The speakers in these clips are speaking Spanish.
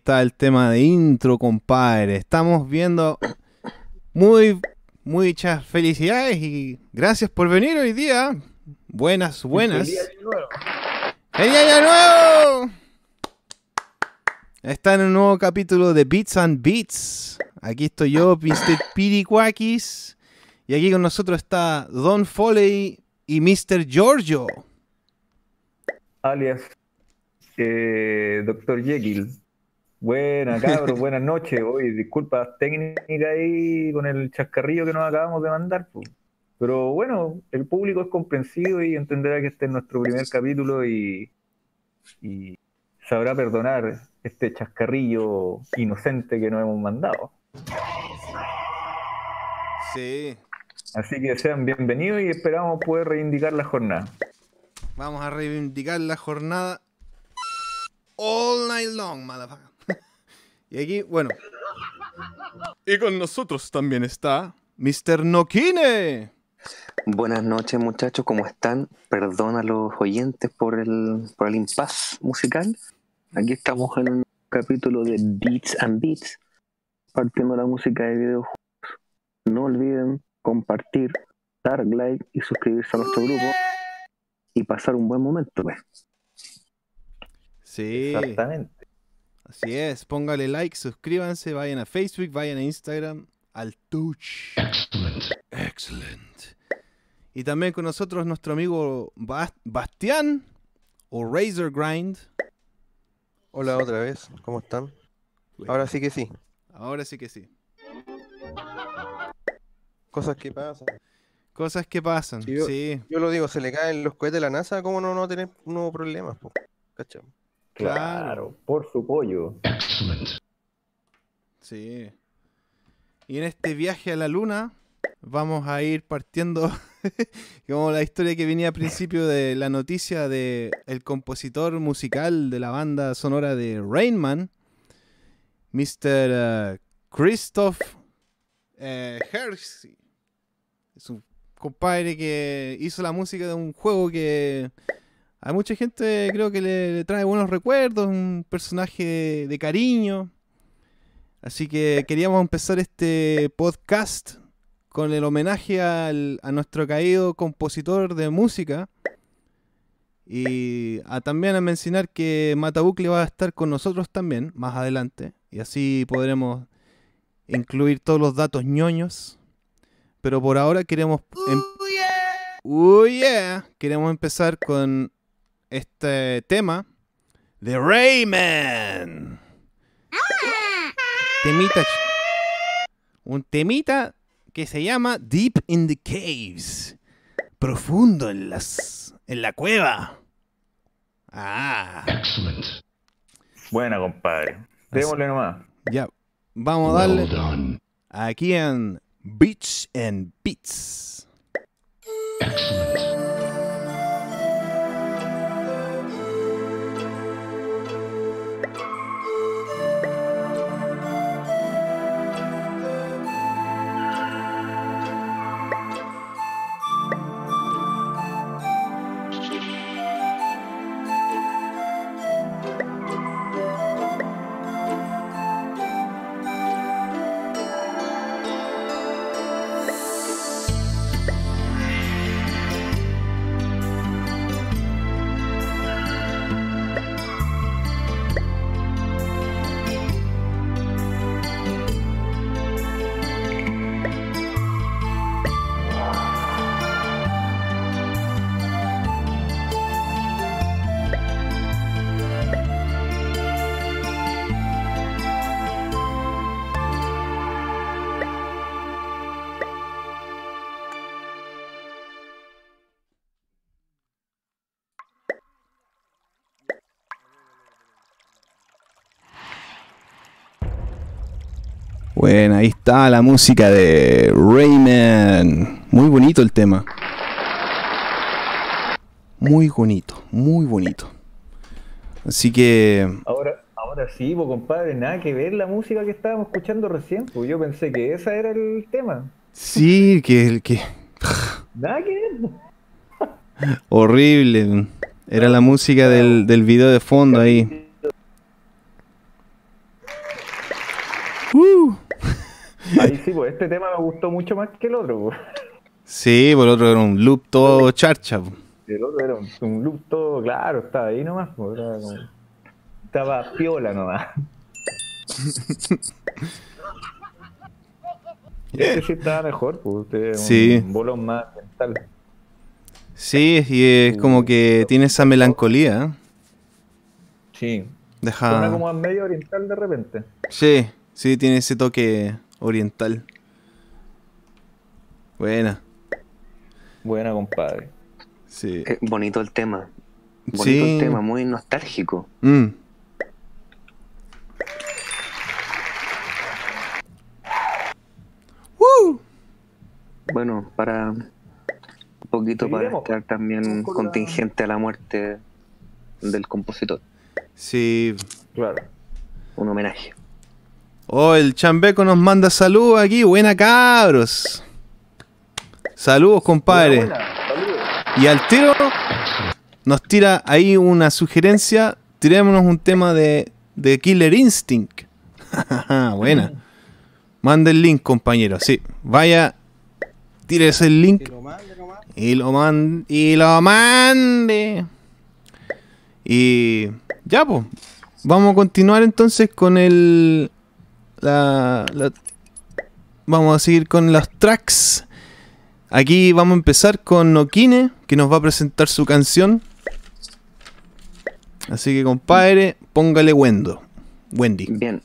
está el tema de intro, compadre. Estamos viendo muy, muchas felicidades y gracias por venir hoy día. Buenas, buenas. ¡Feliz año nuevo! ¡Feliz año nuevo! Está en un nuevo capítulo de Beats and Beats. Aquí estoy yo, Mr. Piriquakis. Y aquí con nosotros está Don Foley y Mr. Giorgio. Alias eh, Doctor Jekyll. Buena, cabros, buenas noches. Hoy, disculpas técnicas ahí con el chascarrillo que nos acabamos de mandar. Pero bueno, el público es comprensivo y entenderá que este es nuestro primer capítulo y, y sabrá perdonar este chascarrillo inocente que nos hemos mandado. Sí. Así que sean bienvenidos y esperamos poder reivindicar la jornada. Vamos a reivindicar la jornada all night long, motherfucker. Y aquí, bueno. Y con nosotros también está Mr. Nokine. Buenas noches muchachos, ¿cómo están? Perdón a los oyentes por el, por el impas musical. Aquí estamos en un capítulo de Beats and Beats, partiendo la música de videojuegos. No olviden compartir, dar like y suscribirse a nuestro grupo y pasar un buen momento, pues. Sí. Exactamente. Así es, póngale like, suscríbanse, vayan a Facebook, vayan a Instagram, al Touch. Excellent. Excellent. Y también con nosotros nuestro amigo Bastián o Razor Grind. Hola otra vez, ¿cómo están? Ahora sí que sí. Ahora sí que sí. Cosas que pasan. Cosas que pasan, yo, sí. Yo lo digo, se le caen los cohetes de la NASA, ¿cómo no, no tener nuevos problemas? Claro, por su pollo. Sí. Y en este viaje a la luna vamos a ir partiendo como la historia que venía al principio de la noticia de el compositor musical de la banda sonora de Rainman, Mr. Uh, Christoph uh, Es un compadre que hizo la música de un juego que a mucha gente creo que le, trae buenos recuerdos, un personaje de cariño. Así que queríamos empezar este podcast con el homenaje a nuestro caído compositor de música. Y también a mencionar que Matabucle va a estar con nosotros también más adelante. Y así podremos incluir todos los datos ñoños. Pero por ahora queremos... Em yeah. Queremos empezar con este tema de Rayman. Temita. Un temita que se llama Deep in the Caves. Profundo en las en la cueva. Ah. Excellent. Buena, compadre. Démosle nomás. Ya. Vamos a darle aquí en Beats and Beats. Excellent. Bueno, ahí está la música de Rayman. Muy bonito el tema. Muy bonito, muy bonito. Así que. Ahora, ahora sí, pues, compadre, nada que ver la música que estábamos escuchando recién. Pues yo pensé que ese era el tema. Sí, que el que. Nada que ver. Horrible. Era la música del, del video de fondo ahí. Ahí sí, pues este tema me gustó mucho más que el otro. pues. Sí, por el otro era un loop todo charcha. po. El otro era un, un loop todo claro, estaba ahí nomás. pues, era como- Estaba piola nomás. Este sí estaba mejor, pues. Este es Sí. un bolón más mental. Sí, y es como que tiene esa melancolía. ¿eh? Sí. Suena Deja. como a medio oriental de repente. Sí, sí, tiene ese toque oriental. Buena. Buena, compadre. Sí. Eh, bonito el tema. Bonito Sí. el tema, muy nostálgico. Mm. ¡Woo! Bueno, para un poquito para estar también contingente a la muerte del compositor. Sí. Claro. Un homenaje. Oh, el Chambeco nos manda saludos aquí. Buena cabros. Saludos, compadre. Buena, buena. Saludos. Y al tiro nos tira ahí una sugerencia. Tirémonos un tema de, de Killer Instinct. Buena. Manda el link, compañero. Sí. Vaya. Tírese el link. Y lo mande. Y lo mande. Y. Ya, pues. Vamos a continuar entonces con el. La, vamos a seguir con los tracks. Aquí vamos a empezar con Nokine, que nos va a presentar su canción. Así que, compadre, póngale Wendo. Wendy. Bien,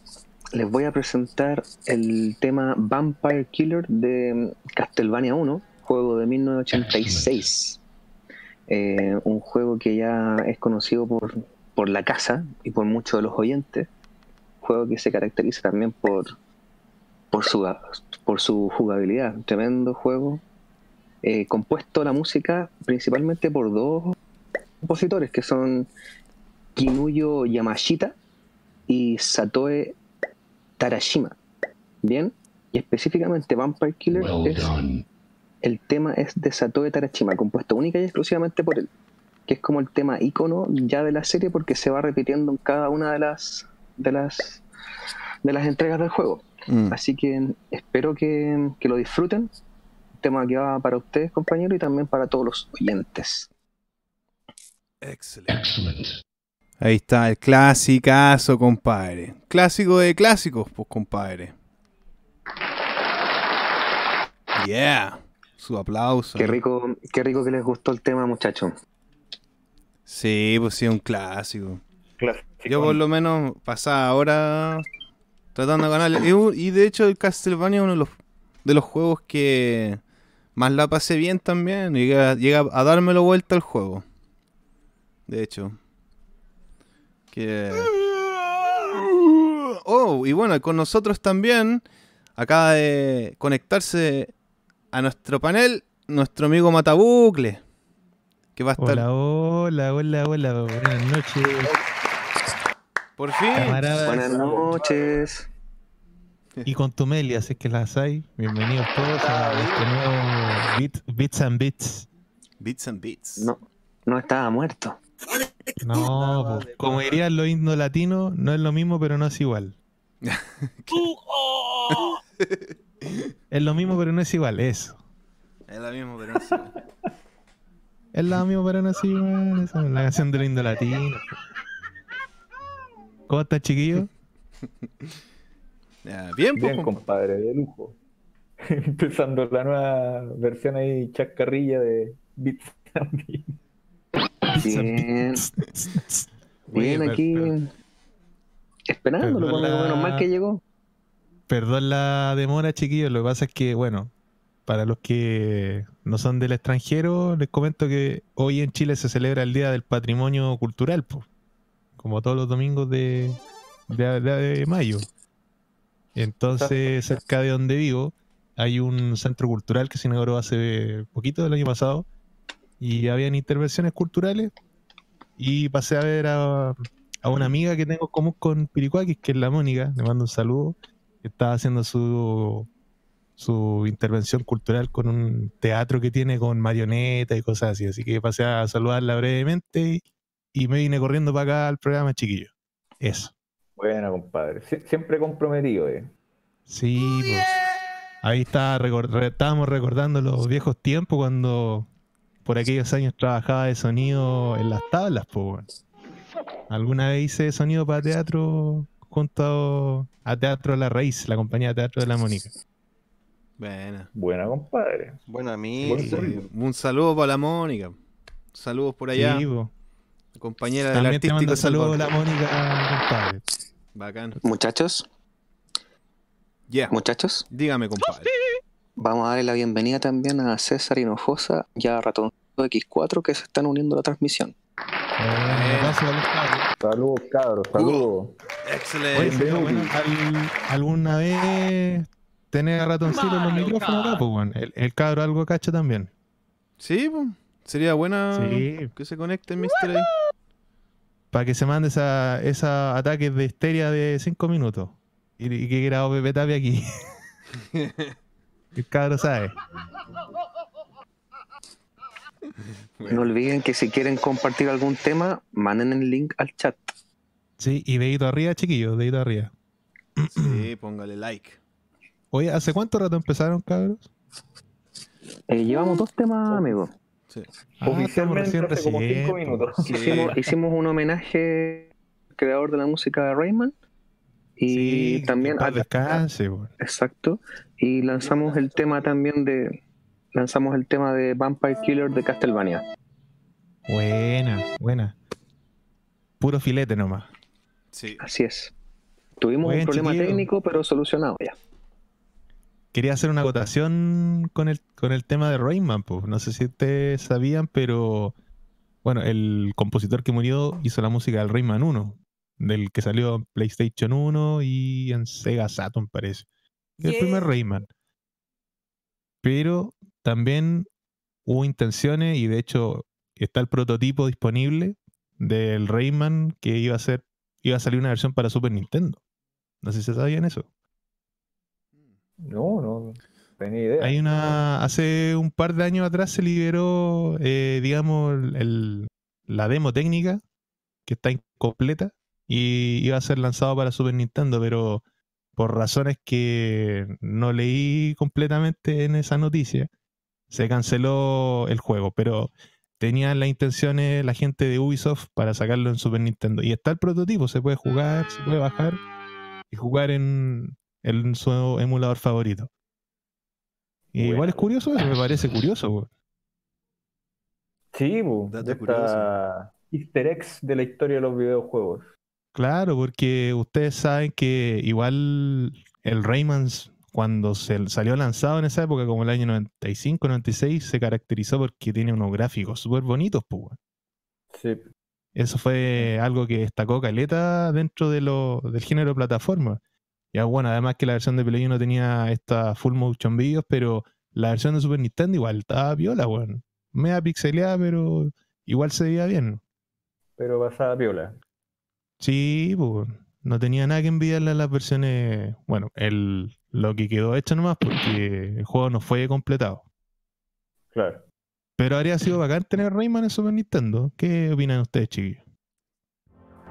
les voy a presentar el tema Vampire Killer de Castlevania 1, juego de 1986. Eh, un juego que ya es conocido por, por la casa y por muchos de los oyentes. Juego que se caracteriza también por, por, su, por su jugabilidad. Tremendo juego. Eh, compuesto la música principalmente por dos compositores que son Kinuyo Yamashita y Satoe Tarashima. Bien, y específicamente Vampire Killer es el tema es de Satoe Tarashima, compuesto única y exclusivamente por él, que es como el tema ícono ya de la serie porque se va repitiendo en cada una de las de las de las entregas del juego. Mm. Así que espero que, que lo disfruten. Tema que va para ustedes, compañeros, y también para todos los oyentes. Ahí está, el clasicazo, compadre. Clásico de clásicos, pues, compadre. Yeah. Su aplauso. Qué rico, qué rico que les gustó el tema, muchachos. Sí, pues sí, un clásico. Clásico. Yo por lo menos pasaba ahora tratando de ganarle. Y de hecho el Castlevania es uno de los, de los juegos que más la pasé bien también. Llega, llega a dármelo vuelta al juego. De hecho. Que... Oh, y bueno, con nosotros también acaba de conectarse a nuestro panel nuestro amigo Matabucle. Que va a estar... Hola, hola, hola, hola, buenas noches, Por fin. camaradas. Buenas noches. Y con Tumelia, si es que las hay. Bienvenidos todos a este nuevo Beat- Bits and Bits. Bits and Beats. No, no estaba muerto. No, pues, como dirían los indos latinos, no es lo mismo, pero no es igual. Es lo mismo, pero no es igual, eso. Es lo mismo, pero no sé. Es lo mismo, pero no es igual. Esa es la canción del indo latino. ¿Cómo están, chiquillos? Ya, bien, Bien, compa. compadre, de lujo. Empezando la nueva versión ahí, chascarrilla de Beats. Bien, bien aquí. Esperándolo, pues, la- menos mal que llegó. Perdón la demora, chiquillos. Lo que pasa es que, bueno, para los que no son del extranjero, les comento que hoy en Chile se celebra el Día del Patrimonio Cultural, po, como todos los domingos de, de, de mayo. Entonces, cerca de donde vivo, hay un centro cultural que se inauguró hace poquito, el año pasado, y habían intervenciones culturales. Y pasé a ver a, a una amiga que tengo en común con Piricuaquis, que es la Mónica, le mando un saludo que estaba haciendo su, su intervención cultural con un teatro que tiene con marionetas y cosas así. Así que pasé a saludarla brevemente y, y me vine corriendo para acá al programa, chiquillo. Eso. Bueno, compadre. Sie- siempre comprometido, eh. Sí, pues. Ahí está, recor- re- estábamos recordando los viejos tiempos cuando por aquellos años trabajaba de sonido en las tablas, pues. Alguna vez hice sonido para teatro junto a Teatro La Raíz, la compañía de teatro de la Mónica. Buena. Buena, compadre. Bueno, a mí. Buen Sí, sonido. un saludo para la Mónica. Saludos por allá, Sí, po. Compañera del También te artístico mando saludos la. Mónica, compadre. Bacán. Muchachos, Ya, muchachos, dígame, compadre. vamos a darle la bienvenida también a César Hinojosa y a Ratón X4 que se están uniendo a la transmisión. Abrazo a los cabros. Saludos, cabros, saludos. Oye, Excelente. sería bueno al- alguna vez tener a ratoncito en los micrófonos acá, pues. El, el cabro algo cacha también. Sí, pues, sería buena Sí. que se conecte el Mister ahí. Para que se mande esa, esa ataques de histeria de 5 minutos. Y, y que grabó Pepe Tapia aquí. el cabro sabe. No olviden que si quieren compartir algún tema, manden el link al chat. Sí, y dedito arriba, chiquillos, dedito arriba. Sí, póngale like. Oye, ¿hace cuánto rato empezaron, cabros? Eh, llevamos dos temas, amigos. Sí. Ah, Oficialmente hace como minutos. Sí. Hicimos, hicimos un homenaje al creador de la música Rayman. Y Sí, también, ah, descanse, weón. exacto. Y lanzamos el tema también de. Lanzamos el tema de Vampire Killer de Castlevania. Buena, buena. Puro filete nomás. Sí. Así es. Tuvimos Buen un problema chiquillo. técnico, pero solucionado ya. Quería hacer una acotación con el, con el tema de Rayman, pues. No sé si ustedes sabían, pero bueno, el compositor que murió hizo la música del Rayman 1, del que salió en PlayStation 1 y en Sega Saturn, parece. El primer Rayman. Pero también hubo intenciones y de hecho está el prototipo disponible del Rayman que iba a ser iba a salir una versión para Super Nintendo. No sé si sabían eso. No, no, tenía idea. Hay una. Hace un par de años atrás se liberó, eh, digamos, el- la demo técnica, que está incompleta, y iba a ser lanzado para Super Nintendo, pero por razones que no leí completamente en esa noticia, se canceló el juego. Pero tenían las intenciones la gente de Ubisoft para sacarlo en Super Nintendo. Y está el prototipo, se puede jugar, se puede bajar y jugar en, en su emulador favorito. Y igual es curioso eso, me parece curioso. weón. Sí, bu, de esta easter eggs de la historia de los videojuegos. Claro, porque ustedes saben que igual el Rayman cuando se salió lanzado en esa época, como el año 95, 96, se caracterizó porque tiene unos gráficos súper bonitos, pues. Sí, Eso fue algo que destacó Caleta dentro de lo, del género de plataforma. Ya bueno, además que la versión de Play 1 tenía esta full motion videos, pero la versión de Super Nintendo igual estaba viola, weón. Media pixeleada, pero igual se veía bien. pero pasada piola. Sí, pues, no tenía nada que envidiarle a las versiones. Bueno, el, lo que quedó hecho nomás porque el juego no fue completado. Claro. Pero habría sido bacán tener Rayman en Super Nintendo. ¿Qué opinan ustedes, chiquillos?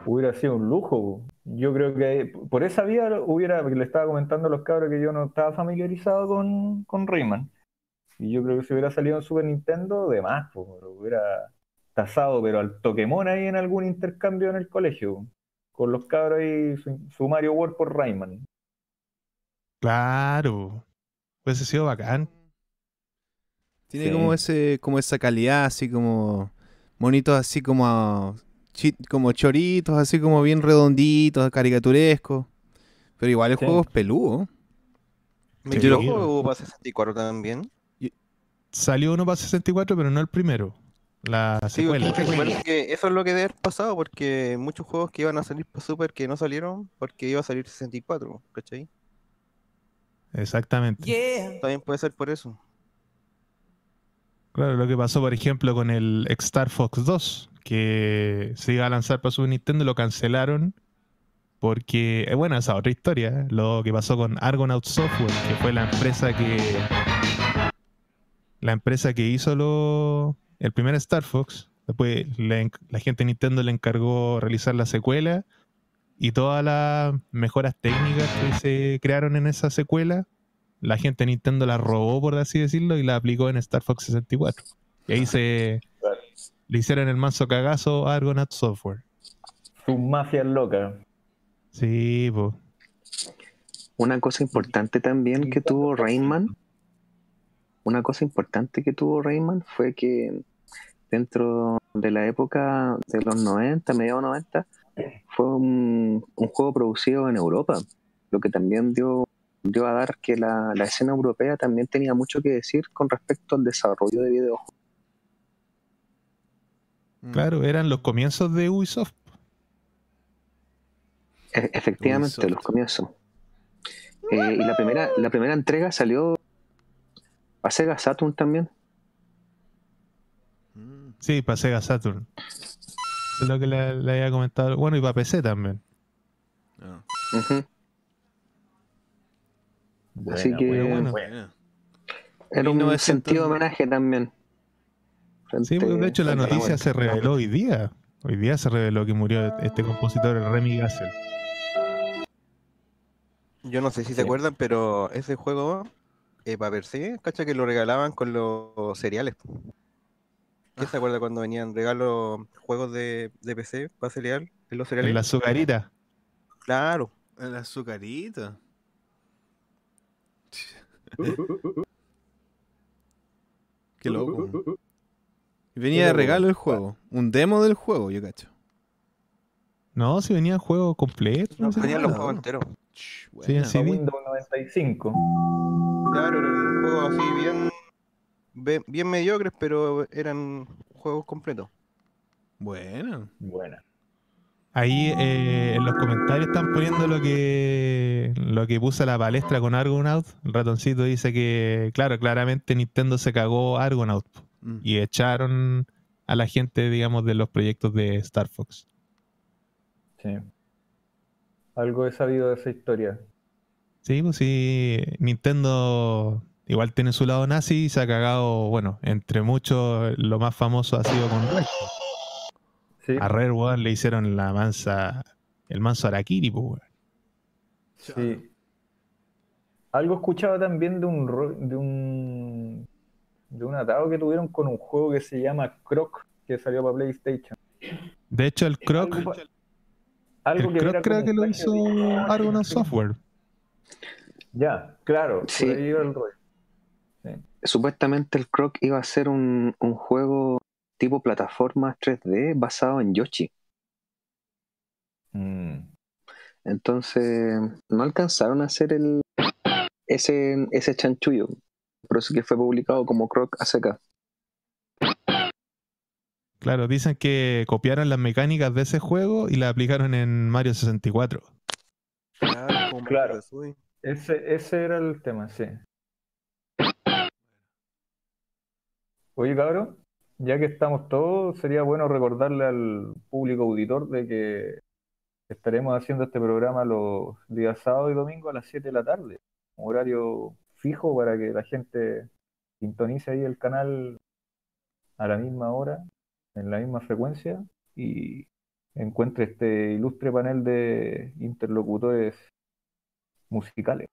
Hubiera sido un lujo. Yo creo que por esa vía hubiera, porque le estaba comentando a los cabros que yo no estaba familiarizado con, con Rayman. Y yo creo que si hubiera salido en Super Nintendo, de más, pues, lo hubiera tasado, pero al Pokémon ahí en algún intercambio en el colegio. Con los cabros ahí, su, su Mario World por Rayman. Claro. Hubiese sido bacán. Tiene Sí. como ese, como esa calidad, así como monitos así como como choritos, así como bien redonditos, caricaturescos. Pero igual el Sí. juego es peludo. ¿Me Sí. equivoco o para 64 también? Salió uno para 64, pero no el primero. La Sí, porque secuela. que eso es lo que debe haber pasado, porque muchos juegos que iban a salir para Super que no salieron porque iba a salir 64, ¿cachai? Exactamente. También puede ser por eso. Claro, lo que pasó, por ejemplo, con el Star Fox 2, que se iba a lanzar para Super Nintendo, lo cancelaron porque, eh, bueno, esa otra historia, ¿eh? lo que pasó con Argonaut Software, que fue la empresa que la empresa que hizo lo, el primer Star Fox, después la gente de Nintendo le encargó realizar la secuela y todas las mejoras técnicas que se crearon en esa secuela la gente de Nintendo la robó, por así decirlo, y la aplicó en Star Fox 64. Y ahí se. Le hicieron el manso cagazo a Argonaut Software. Sus mafias locas. Sí, pues. Una cosa importante también que tuvo Rayman, una cosa importante que tuvo Rayman fue que dentro de la época de los 90, mediados 90, fue un, un juego producido en Europa, lo que también dio, dio a dar que la, la escena europea también tenía mucho que decir con respecto al desarrollo de videojuegos. Mm. Claro, eran los comienzos de Ubisoft. E- efectivamente, Ubisoft. los comienzos. Eh, y la primera, la primera entrega salió a Sega Saturn también. Mm. Sí, para Sega Saturn. Es lo que le, le había comentado. Bueno, y para PC también. Ah. Así Buena, que- buena, Bueno. buena. Era un 1900. sentido de homenaje también. Sí, Frente- de hecho la noticia se reveló hoy día. Hoy día se reveló que murió este compositor, el Remy Gassel. Yo no sé si se acuerdan, pero ese juego, eh, para PC, cacha que lo regalaban con los cereales. ¿Quién se acuerda cuando venían regalos, juegos de, de PC para cereal en los cereales? En la azucarita. Claro. El azucarito. Qué loco. Y venía de regalo el juego. Un demo del juego, yo cacho. No, si venía juego completo. No, no sé venían qué. los juegos enteros. Ch, Sí. Windows 95. Claro, eran juegos así bien, bien, bien mediocres, pero eran juegos completos. Buena. Buena. Ahí eh, en los comentarios están poniendo lo que lo que puse a la palestra con Argonaut. El ratoncito dice que, claro, claramente Nintendo se cagó Argonaut po, Mm. y echaron a la gente, digamos, de los proyectos de Star Fox. Sí. Algo he sabido de esa historia. Sí, pues sí, Nintendo igual tiene su lado nazi y se ha cagado, bueno, entre muchos, lo más famoso ha sido con Rare. Sí. A Rare, weón, le hicieron la mansa, el manso Arakiri, pues, weón. Sí. Algo escuchaba también de un de un de un atado que tuvieron con un juego que se llama Croc, que salió para PlayStation. De hecho, el Croc, Algo, algo el que Croc creo que lo hizo de- Argonaut Software. Ya, claro, por Sí. ahí iba el rollo. Supuestamente el Croc iba a ser un, un juego tipo plataforma 3D basado en Yoshi. Mm. Entonces no alcanzaron a hacer el ese, ese chanchullo. Por eso que fue publicado como Croc ACK. Claro, dicen que copiaron las mecánicas de ese juego y las aplicaron en Mario 64. Claro, Claro. Ese, ese era el tema, sí. Oye, cabrón, ya que estamos todos, sería bueno recordarle al público auditor de que estaremos haciendo este programa los días sábado y domingo a las 7 de la tarde. Horario fijo para que la gente sintonice ahí el canal a la misma hora, en la misma frecuencia y encuentre este ilustre panel de interlocutores musicales.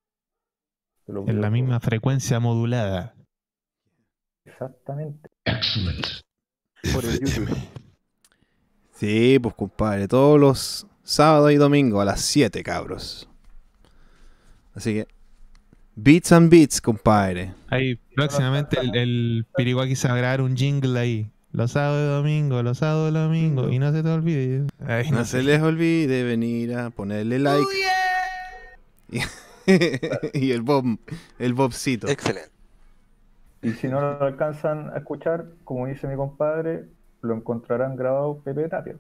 En la misma frecuencia modulada. Exactamente. Por el YouTube. Sí, pues compadre, todos los sábados y domingos a las 7, cabros. Así que, Beats and Beats, compadre. Ahí próximamente el, el Piriwaki se va a grabar un jingle ahí. Los sábados y domingos, los sábados y domingos. Y no se te olvide. Ay, No no se les olvide venir a ponerle like. y, y el Bob, el Bobcito. Excelente. Y si no lo alcanzan a escuchar, como dice mi compadre, lo encontrarán grabado Pepe Tapia.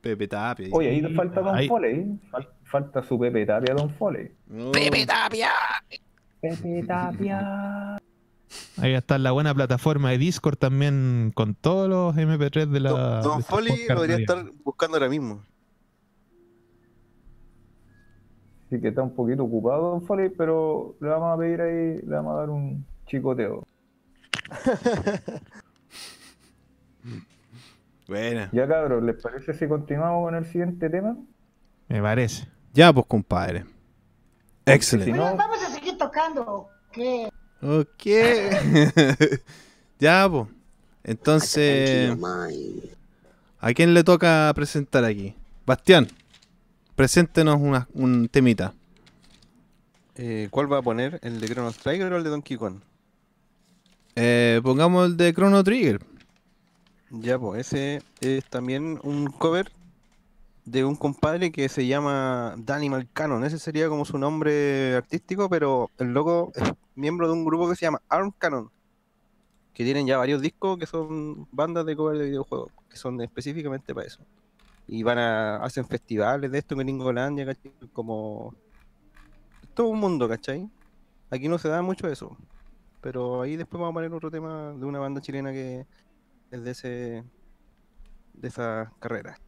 Pepe Tapia. Oye, ahí falta Don Ahí- Foley. Fal- falta su Pepe Tapia, Don Foley. No. Tapia! Pepe Tapia. Ahí está la buena plataforma de Discord también con todos los MP3 de la. Don, Don de Foley lo debería de- estar buscando ahora mismo. Así que está un poquito ocupado Don Foley, pero le vamos a pedir ahí, le vamos a dar un chicoteo. Buena. Ya cabros, ¿les parece si continuamos con el siguiente tema? Me parece. Ya, pues compadre. Si Excelente. no, Oigan, vamos a seguir tocando. Ok. ya, pues. Entonces, ¿a quién le toca presentar aquí? Bastián, preséntenos una- un temita. Eh, ¿Cuál va a poner? ¿El de Chrono Trigger o el de Donkey Kong? Eh, pongamos el de Chrono Trigger. Ya, pues ese es también un cover de un compadre que se llama Danimal Cannon. Ese sería como su nombre artístico, pero el loco es miembro de un grupo que se llama Arm Cannon, que tienen ya varios discos que son bandas de cover de videojuegos, que son específicamente para eso. Y van a, hacen festivales de esto en Gringolandia, ¿cachai? Como todo un mundo, ¿cachai? Aquí no se da mucho eso. Pero ahí después vamos a poner otro tema de una banda chilena que es de ese de esa carrera.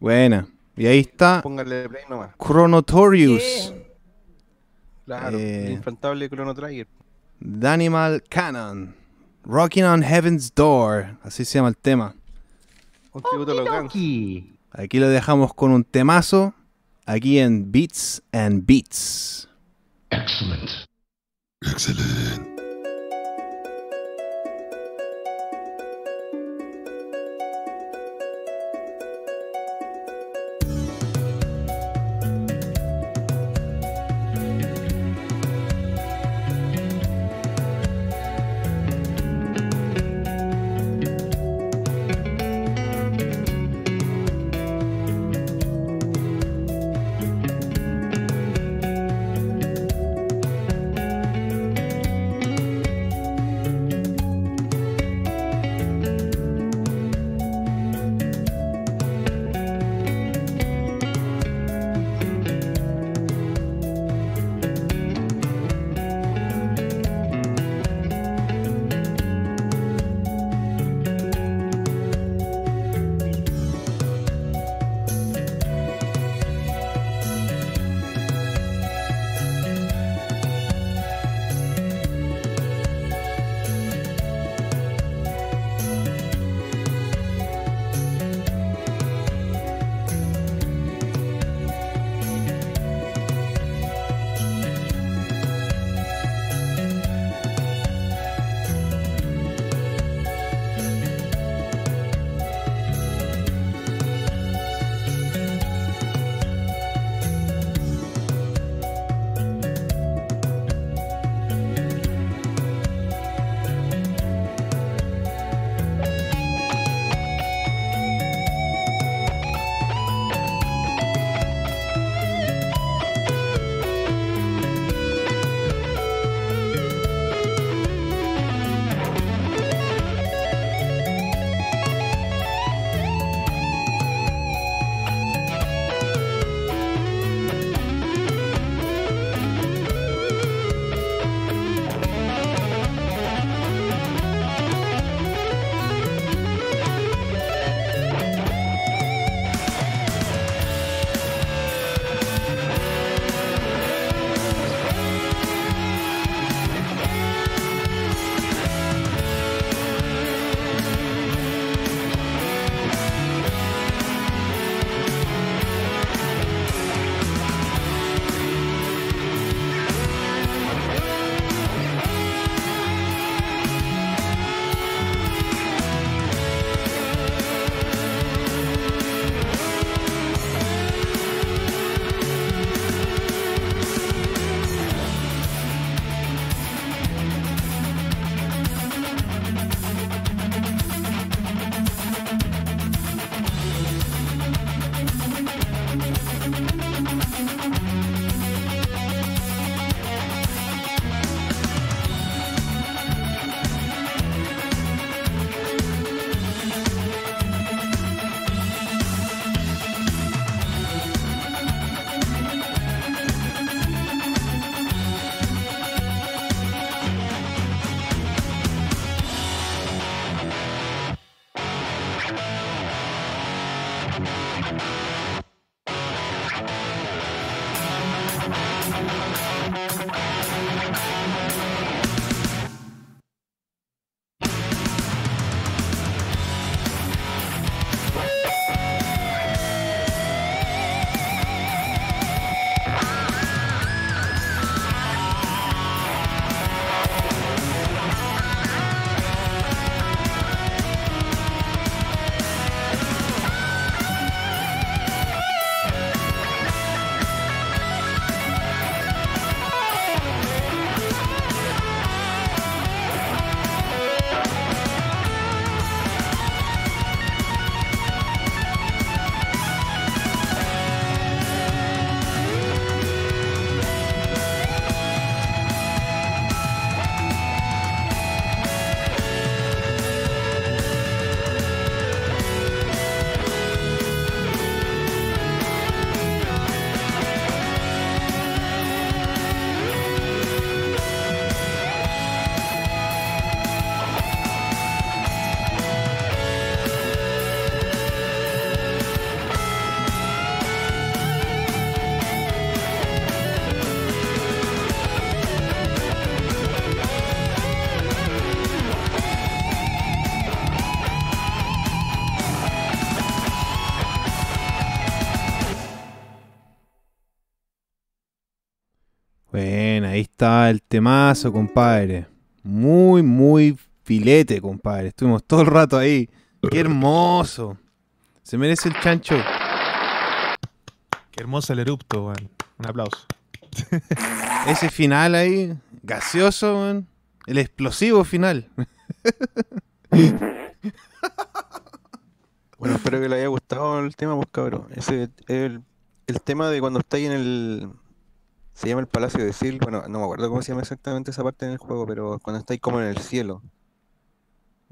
Buena. Y ahí está Póngale play nomás. Chronotorius. Claro, Eh. el infantable Chrono Trigger. Danimal Cannon. Rocking on Heaven's Door. Así se llama el tema. Un tributo a los Guns. Aquí lo dejamos con un temazo. Aquí en Beats and Beats. Excellent. Excellent. Está el temazo, compadre. Muy, muy filete, compadre. Estuvimos todo el rato ahí. Qué hermoso. Se merece el chancho. Qué hermoso el erupto, weón. Un aplauso. Ese final ahí, gaseoso, weón. El explosivo final. Bueno, espero que le haya gustado el tema, pues cabrón. Ese, el, el tema de cuando estáis en el. Se llama el Palacio de Sil. Bueno, no me acuerdo cómo se llama exactamente esa parte en el juego, pero cuando estáis como en el cielo.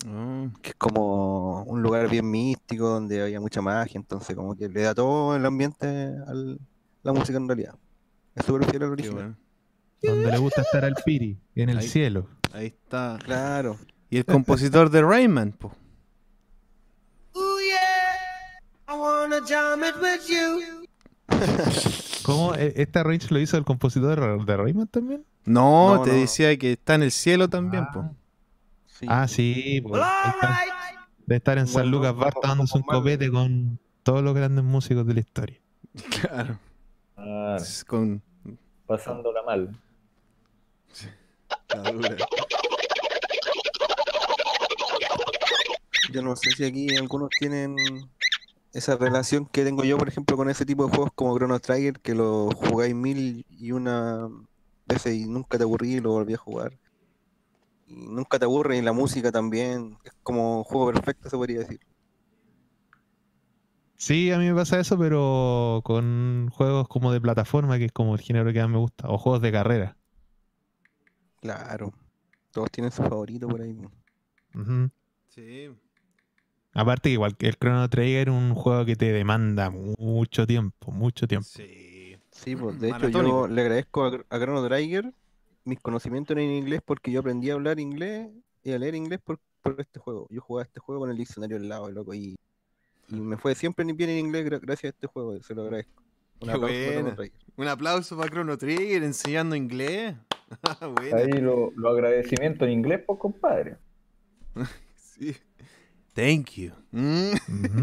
Ah, Que es como un lugar bien místico donde había mucha magia. Entonces, como que le da todo el ambiente a la música en realidad. Es súper fiel al original. bueno. Donde le gusta estar al Piri, en el Ahí. cielo. Ahí está. Claro. Y el compositor de Rayman, po. ¿Cómo? ¿E- ¿Esta range lo hizo el compositor de Rayman también? No, No, te no. decía que está en el cielo también, po. Sí. Ah, sí, pues. está. De estar en San Bueno, Lucas Bar dándose un copete con todos los grandes músicos de la historia. Claro. Ah, Con pasándola mal. la dura. Yo no sé si aquí algunos tienen esa relación que tengo yo, por ejemplo, con ese tipo de juegos como Chrono Trigger, que lo jugáis mil y una veces y nunca te aburrí y lo volví a jugar. Y nunca te aburre y la música también. Es como juego perfecto, se podría decir. Sí, a mí me pasa eso, pero con juegos como de plataforma, que es como el género que más me gusta, o juegos de carrera. Claro. Todos tienen su favorito por ahí. Sí. Aparte que igual que el Chrono Trigger es un juego que te demanda mucho tiempo, mucho tiempo. Sí. Sí, pues de hecho yo le agradezco a, a Chrono Trigger mis conocimientos en inglés porque yo aprendí a hablar inglés y a leer inglés por, por este juego. Yo jugaba este juego con el diccionario al lado, loco, y, y me fue siempre bien en inglés gra- gracias a este juego, se lo agradezco. Un Qué aplauso para Chrono buena. Trigger. Un aplauso para Chrono Trigger enseñando inglés. Ah. Ahí los lo agradecimientos en inglés, pues compadre. Sí. Thank you. Mm.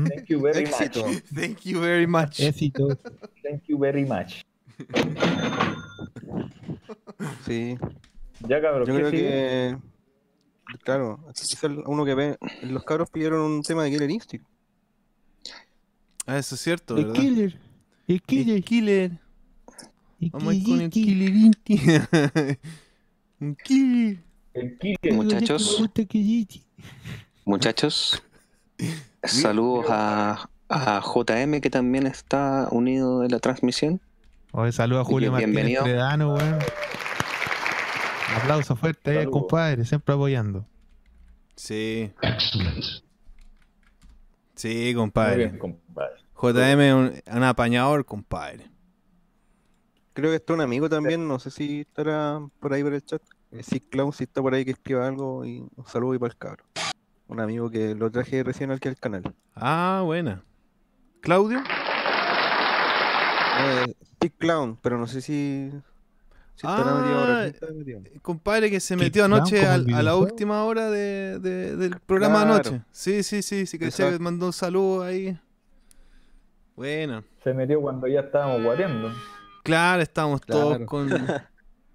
Thank you very Éxito. much. Thank you very much. Éxito. Thank you very much. Sí, Ya cabrón, yo ¿qué creo sigue? que, claro, el- uno que ve, los cabros pidieron un tema de Killer Instinct. Ah, eso es cierto, El ¿verdad? killer. El El killer. killer. el Vamos a ir con el killer. killer inti. Un killer. El Killer. Muchachos. Muchachos, saludos a, a JM que también está unido en la transmisión. Oye, saludos a Julio Martínez bienvenido. Predano, weón. Aplauso fuerte ahí, Saludos. compadre, siempre apoyando. Sí, Excellent. sí, Muy compadre. bien, compadre. JM es un, un apañador, compadre. Creo que está un amigo también, no sé si estará por ahí por el chat. Eh, Si Clown, si está por ahí que escriba algo y un saludo y para el cabro. Un amigo que lo traje recién aquí al canal. Ah, buena. ¿Claudio? Eh, Clown, pero no sé si, si ahora. Ah, ¿Quién estará metido? Compadre que se metió anoche a la última hora de, de- del programa Claro. anoche. Sí, sí, sí, sí, que Exacto. mandó un saludo ahí. Bueno, Se metió cuando ya estábamos guateando. claro, estábamos todos con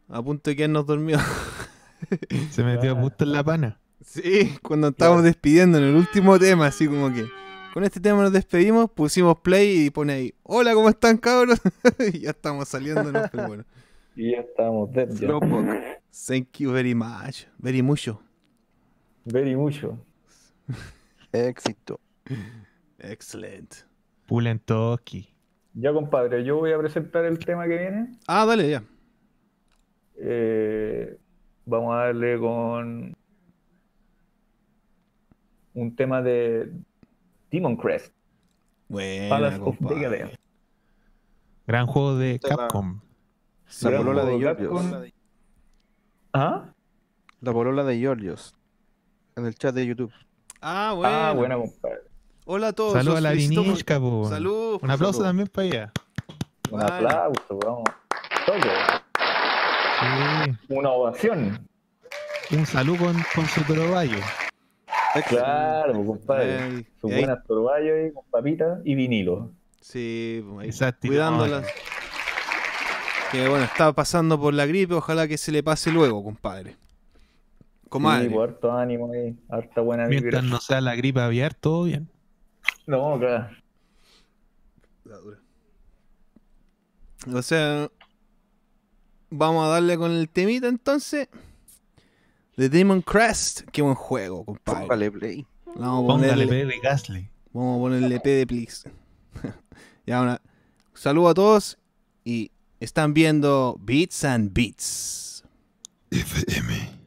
a punto de quedarnos dormidos. Se metió Claro. justo en la pana. Sí, cuando estábamos despidiendo en el último tema, así como que con este tema nos despedimos, pusimos play y pone ahí, hola, ¿cómo están cabros? y ya estamos saliendo, ¿no? Pero bueno. Y ya ya. Slowpoke. Thank you very much. Very mucho. Very mucho. Éxito. Excellent. Pulentoski. Ya, compadre, yo voy a presentar el tema que viene. Ah, dale, ya. Eh, vamos a darle con un tema de Demon Crest, Buena, Palace of. Gran juego de la- Capcom. La Gran polola de Georgios. ¿Ah? La polola de Georgios. En el chat de YouTube. Ah, bueno. Ah, buena, compadre. Hola a todos. Saludos a la Vinishka, po. Salud. Un aplauso salud. también para ella. Un Vale. aplauso, vamos. Sí. Una ovación. Un saludo con, con su. Claro, compadre. Ay, Sus y buenas torballos ahí con papitas y vinilo. Sí, Exacto. cuidándolas. Que bueno, está pasando por la gripe, ojalá que se le pase luego, compadre. Comadre. Sí, pues, harto ánimo ahí, harta buena vibra. Mientras no sea la gripe aviar, todo bien. No, claro. O sea, vamos a darle con el temita entonces. The Demon Crest. Qué buen juego, compadre. Póngale play. Vamos a Póngale ponerle, P de Gasly. vamos a ponerle P de please. ya, una, saludo a todos y están viendo Beats and Beats. FM.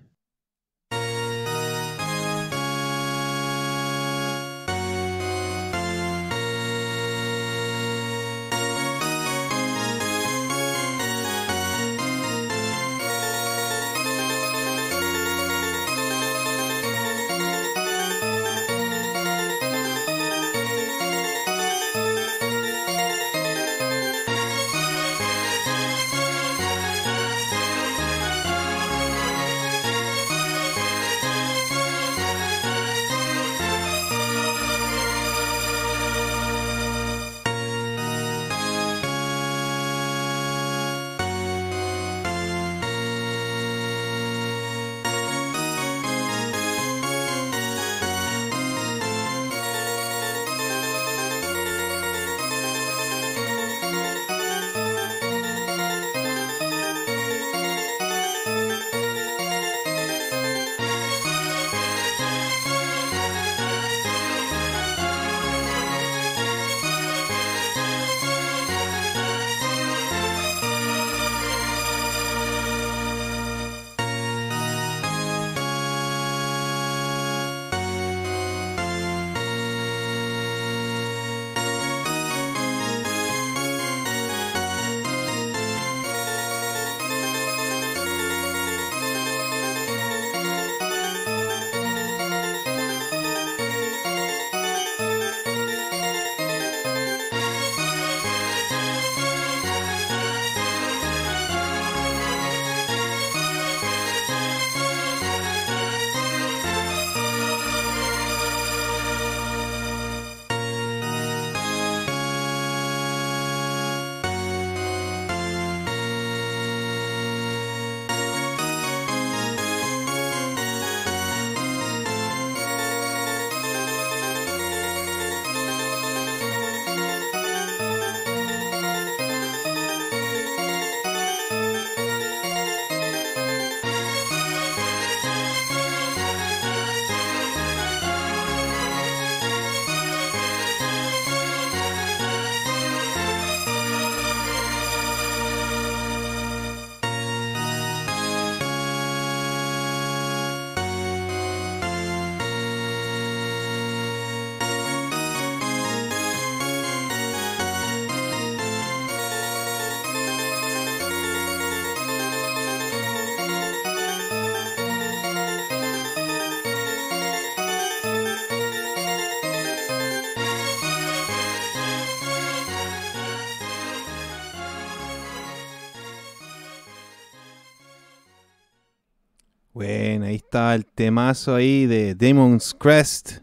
Bueno, ahí está el temazo ahí de Demon's Crest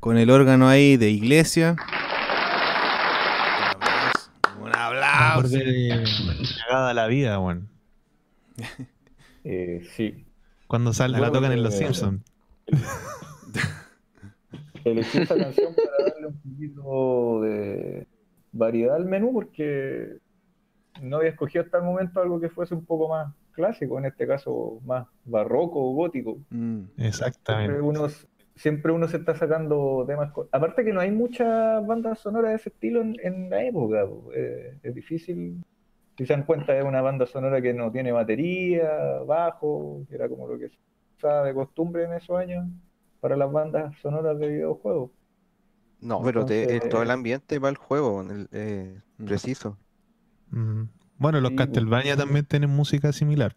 con el órgano ahí de iglesia. Un Me aplauso. Cagada la vida, weón. Eh, sí. Cuando sale, la tocan en Los eh, Simpsons. Elegí esta canción para darle un poquito de variedad al menú porque no había escogido hasta el momento algo que fuese un poco más clásico, en este caso más barroco o gótico. Mm. Siempre Exactamente. uno, siempre uno se está sacando temas. Aparte que no hay muchas bandas sonoras de ese estilo en, en la época. po. Eh, es difícil. Si se dan cuenta, es una banda sonora que no tiene batería, bajo, que era como lo que se usaba de costumbre en esos años para las bandas sonoras de videojuegos. No, pero te- todo el ambiente va al juego, el- eh, Mm. preciso. Mm. Bueno, los Sí, Castlevania pues. también tienen música similar.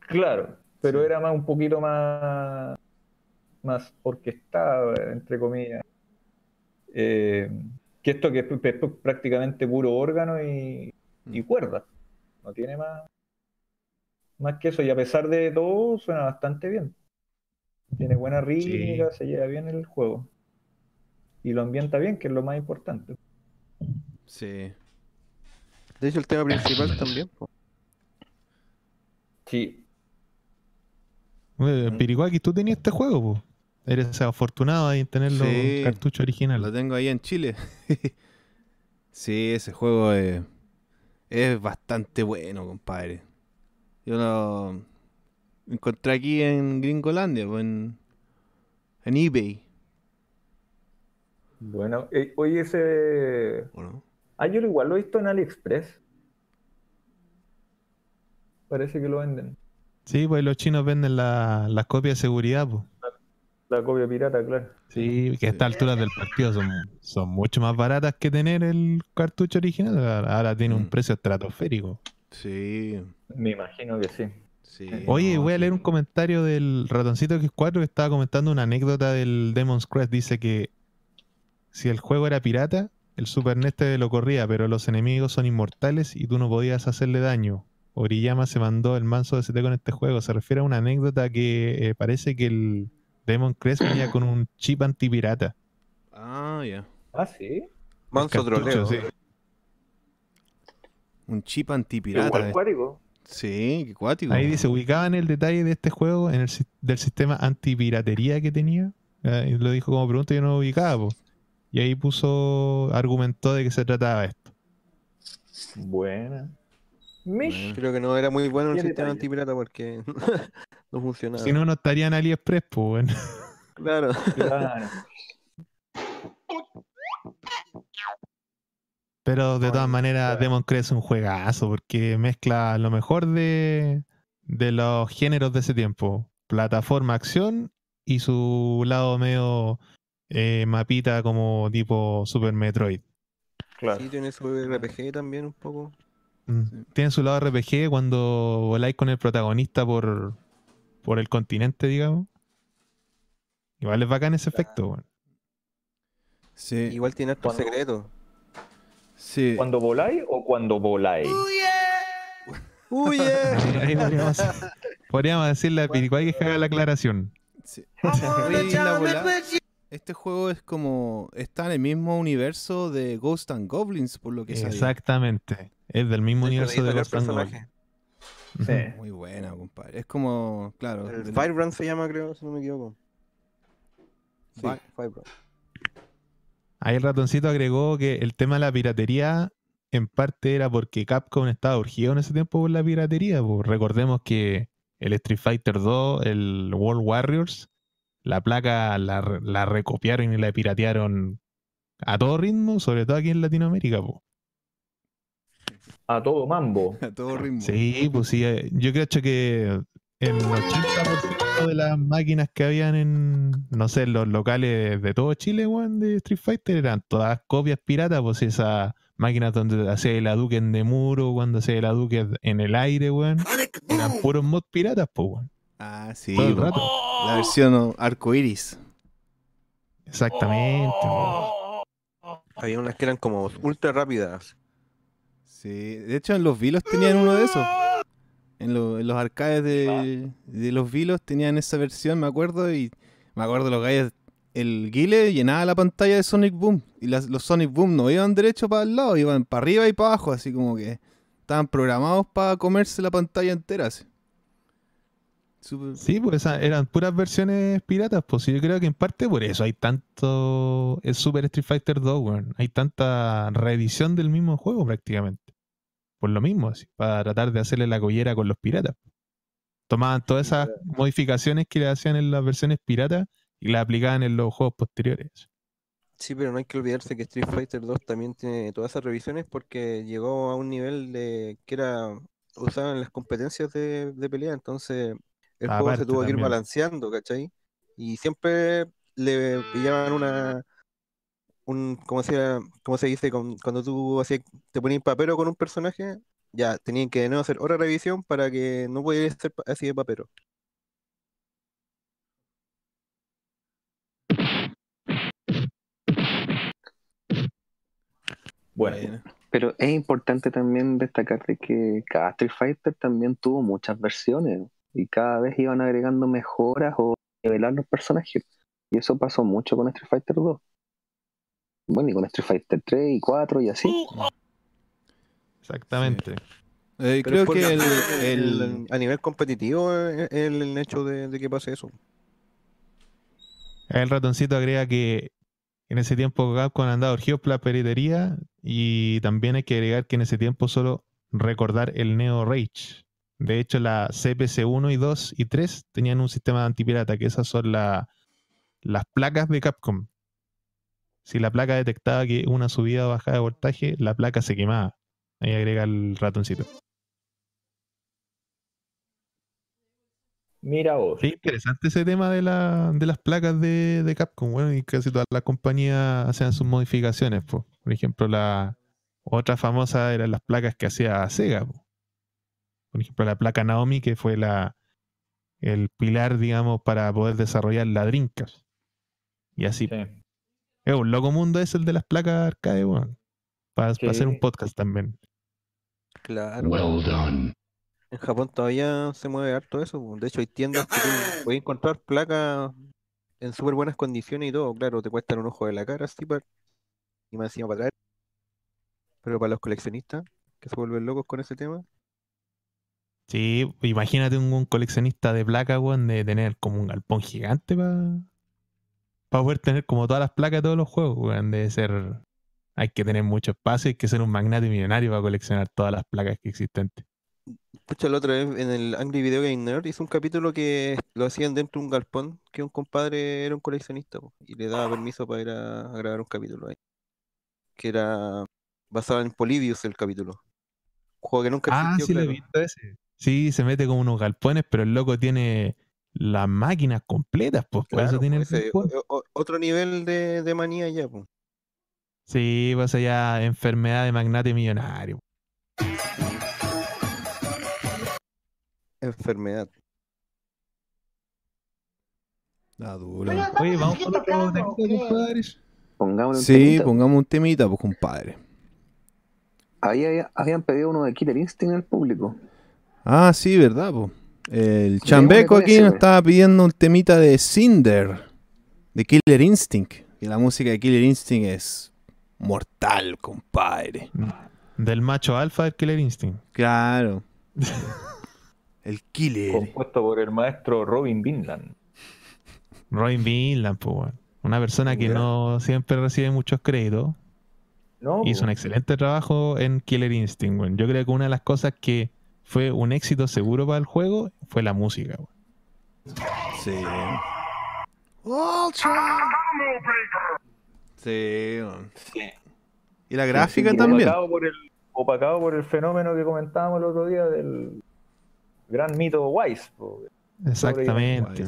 Claro, pero era más un poquito más, más orquestada, entre comillas. Eh, que esto que es, prácticamente puro órgano y, y cuerda. No tiene más, más que eso. Y a pesar de todo, suena bastante bien. Tiene buena rítmica, se lleva bien el juego. Y lo ambienta bien, que es lo más importante. Sí. De hecho, el tema principal también. po. Sí. Eh, Piricuaki, tú tenías este juego, po. Eres afortunado ahí en tener los Sí. cartuchos Lo tengo ahí en Chile. sí, ese juego es, es bastante bueno, compadre. Yo lo encontré aquí en Gringolandia, en, en eBay. Bueno, eh, oye, ese. ¿o no? Ah, yo igual lo he visto en AliExpress. Parece que lo venden. Sí, pues los chinos venden la- las copias de seguridad, pues. La copia pirata, claro. Sí, que a estas alturas del partido son, son mucho más baratas que tener el cartucho original. Ahora tiene un Mm. precio estratosférico. Sí, Me imagino que sí. sí. Oye, no, voy a leer un comentario del ratoncito X4 que estaba comentando una anécdota del Demon's Crest. Dice que si el juego era pirata, el Super NES te lo corría, pero los enemigos son inmortales y tú no podías hacerle daño. Oriyama se mandó el manso de ST con este juego. Se refiere a una anécdota que eh, parece que el Demon Crest venía con un chip antipirata. Ah, ya. Ah, sí. Manso troleo. sí. Un chip antipirata. Eh. Sí, qué cuático. Ahí dice, ubicaban el detalle de este juego en el, del sistema antipiratería que tenía. Eh, y lo dijo como pregunta, yo no lo ubicaba. po. Y ahí puso, argumentó de que se trataba esto. Buena. Mish. Creo que no era muy bueno el sistema antipirata porque no funcionaba. Si no, no estaría en AliExpress, pues bueno. Claro. Claro. Pero de todas maneras, claro. Demon Crest es un juegazo porque mezcla lo mejor de, de los géneros de ese tiempo: plataforma, acción y su lado medio eh, mapita como tipo Super Metroid. Claro. Sí, tiene su RPG también un poco. Mm. Tiene su lado RPG cuando voláis con el protagonista por, por el continente, digamos. Igual es bacán ese efecto. Sí, Igual tiene hartos Cuando- secretos. sí. ¿Cuando voláis o cuando voláis? ¡Uy! Ahí podríamos, podríamos decirle a Piricuay que haga la aclaración. Sí. Este juego es como. Está en el mismo universo de Ghost and Goblins, por lo que sabía. Exactamente. Es del mismo universo de los personaje. Sí. Muy buena, compadre. Es como. Claro. El del- Firebrand se llama, creo, si no me equivoco. Sí, Fi- Firebrand. Ahí el ratoncito agregó que el tema de la piratería en parte era porque Capcom estaba urgido en ese tiempo por la piratería. pues. Recordemos que el Street Fighter 2, el World Warriors, la placa la, re- la recopiaron y la piratearon a todo ritmo, sobre todo aquí en Latinoamérica. pues. A todo mambo. A todo ritmo. Sí, pues sí, eh, yo creo que el 80% de las máquinas que habían en, no sé, en los locales de todo Chile, weón, de Street Fighter, eran todas copias piratas, pues esas máquinas donde hacía el Hadouken de muro, cuando hacía el Hadouken en el aire, weón, eran puros mod piratas, pues, weón, Ah, sí. La versión arcoiris. Exactamente, weón. Había unas que eran como ultra rápidas. Sí. De hecho, en los Vilos tenían uno de esos. En, lo- en los arcades de, de los Vilos tenían esa versión, me acuerdo. Y me acuerdo los gallos. El Guile llenaba la pantalla de Sonic Boom. Y las- los Sonic Boom no iban derecho para el lado, iban para arriba y para abajo. Así como que estaban programados para comerse la pantalla entera. Así. Sí, pues eran puras versiones piratas, pues yo creo que en parte por eso hay tanto el Super Street Fighter 2, weón. Hay tanta reedición del mismo juego prácticamente. Por lo mismo, así, para tratar de hacerle la collera con los piratas. Tomaban todas esas modificaciones que le hacían en las versiones piratas y las aplicaban en los juegos posteriores. Sí, pero no hay que olvidarse que Street Fighter 2 también tiene todas esas revisiones porque llegó a un nivel de que era usado en las competencias de, de pelea, entonces el juego Aparte se tuvo que ir también. balanceando, ¿cachai? Y siempre le pillaban una un como se como se dice con- cuando tú hacías te ponías papero con un personaje, ya tenían que de nuevo hacer otra revisión para que no pudiera ser así de papero. Bueno, Bueno. Pero es importante también destacar de que cada Street Fighter también tuvo muchas versiones y cada vez iban agregando mejoras o nivelar los personajes. Y eso pasó mucho con Street Fighter 2. Bueno, y con Street Fighter 3 y 4 y así. Exactamente. Eh, creo que el, el- el- a nivel competitivo es el, el hecho de, de que pase eso. El ratoncito agrega que en ese tiempo Capcom andaba urgidos por la peritería y también hay que agregar que en ese tiempo solo recordar el Neo Rage. De hecho, la CPC 1 y 2 y 3 tenían un sistema de antipirata, que esas son la- las placas de Capcom. Si la placa detectaba que una subida o bajada de voltaje, la placa se quemaba. Ahí agrega el ratoncito. Mira vos. Sí, interesante ese tema de, la, de las placas de, de Capcom, bueno, y casi todas las compañías hacían sus modificaciones, po. Por ejemplo, la otra famosa eran las placas que hacía Sega, po. Por ejemplo, la placa Naomi, que fue la el pilar, digamos, para poder desarrollar la Dreamcast. Y así. Sí. Es un loco mundo es el de las placas arcade, bueno. Para Sí. hacer un podcast también. Claro. Well done. En Japón todavía se mueve harto eso. De hecho, hay tiendas que puedes encontrar placas en súper buenas condiciones y todo. Claro, te cuestan un ojo de la cara, así, pa- y más encima para traer. Pero para los coleccionistas que se vuelven locos con ese tema, Sí, imagínate un, un coleccionista de placas, weón, de tener como un galpón gigante para poder tener como todas las placas de todos los juegos, weón. Debe ser. Hay que tener mucho espacio, hay que ser un magnate millonario para coleccionar todas las placas que existen. Pucha, la otra vez en el Angry Video Game Nerd hizo un capítulo que lo hacían dentro de un galpón, que un compadre era un coleccionista po, y le daba permiso para ir a, a grabar un capítulo ahí. Que era basado en Polybius el capítulo. Un juego que nunca Ah, existió, sí, lo he claro. visto ese. Sí, se mete como unos galpones, pero el loco tiene las máquinas completas, pues por eso tiene el pues, ese- galpón. o- o- otro nivel de, de manía ya, pues. Sí, pues allá enfermedad de magnate millonario. Enfermedad. Ah, duro. Oye, vamos con otro temita, compadres. Pongámosle un Sí, temita. pongamos un temita, pues, compadre. Ahí había- habían pedido uno de Killer Instinct al público. Ah, sí, ¿verdad? po? El Chambeco aquí nos estaba pidiendo un temita de Cinder, de Killer Instinct. Y la música de Killer Instinct es mortal, compadre. Del macho alfa del Killer Instinct. Claro. El Killer. Compuesto por el maestro Robin Vinland. Robin Vinland, pues, weón. Una persona que no siempre recibe muchos créditos. No, Hizo un excelente trabajo en Killer Instinct, weón. Yo creo que una de las cosas que fue un éxito seguro para el juego fue la música. Sí. Sí, man. Y la gráfica Sí, también. Opacado por, el, opacado por el fenómeno que comentábamos el otro día del gran mito Wise. Exactamente.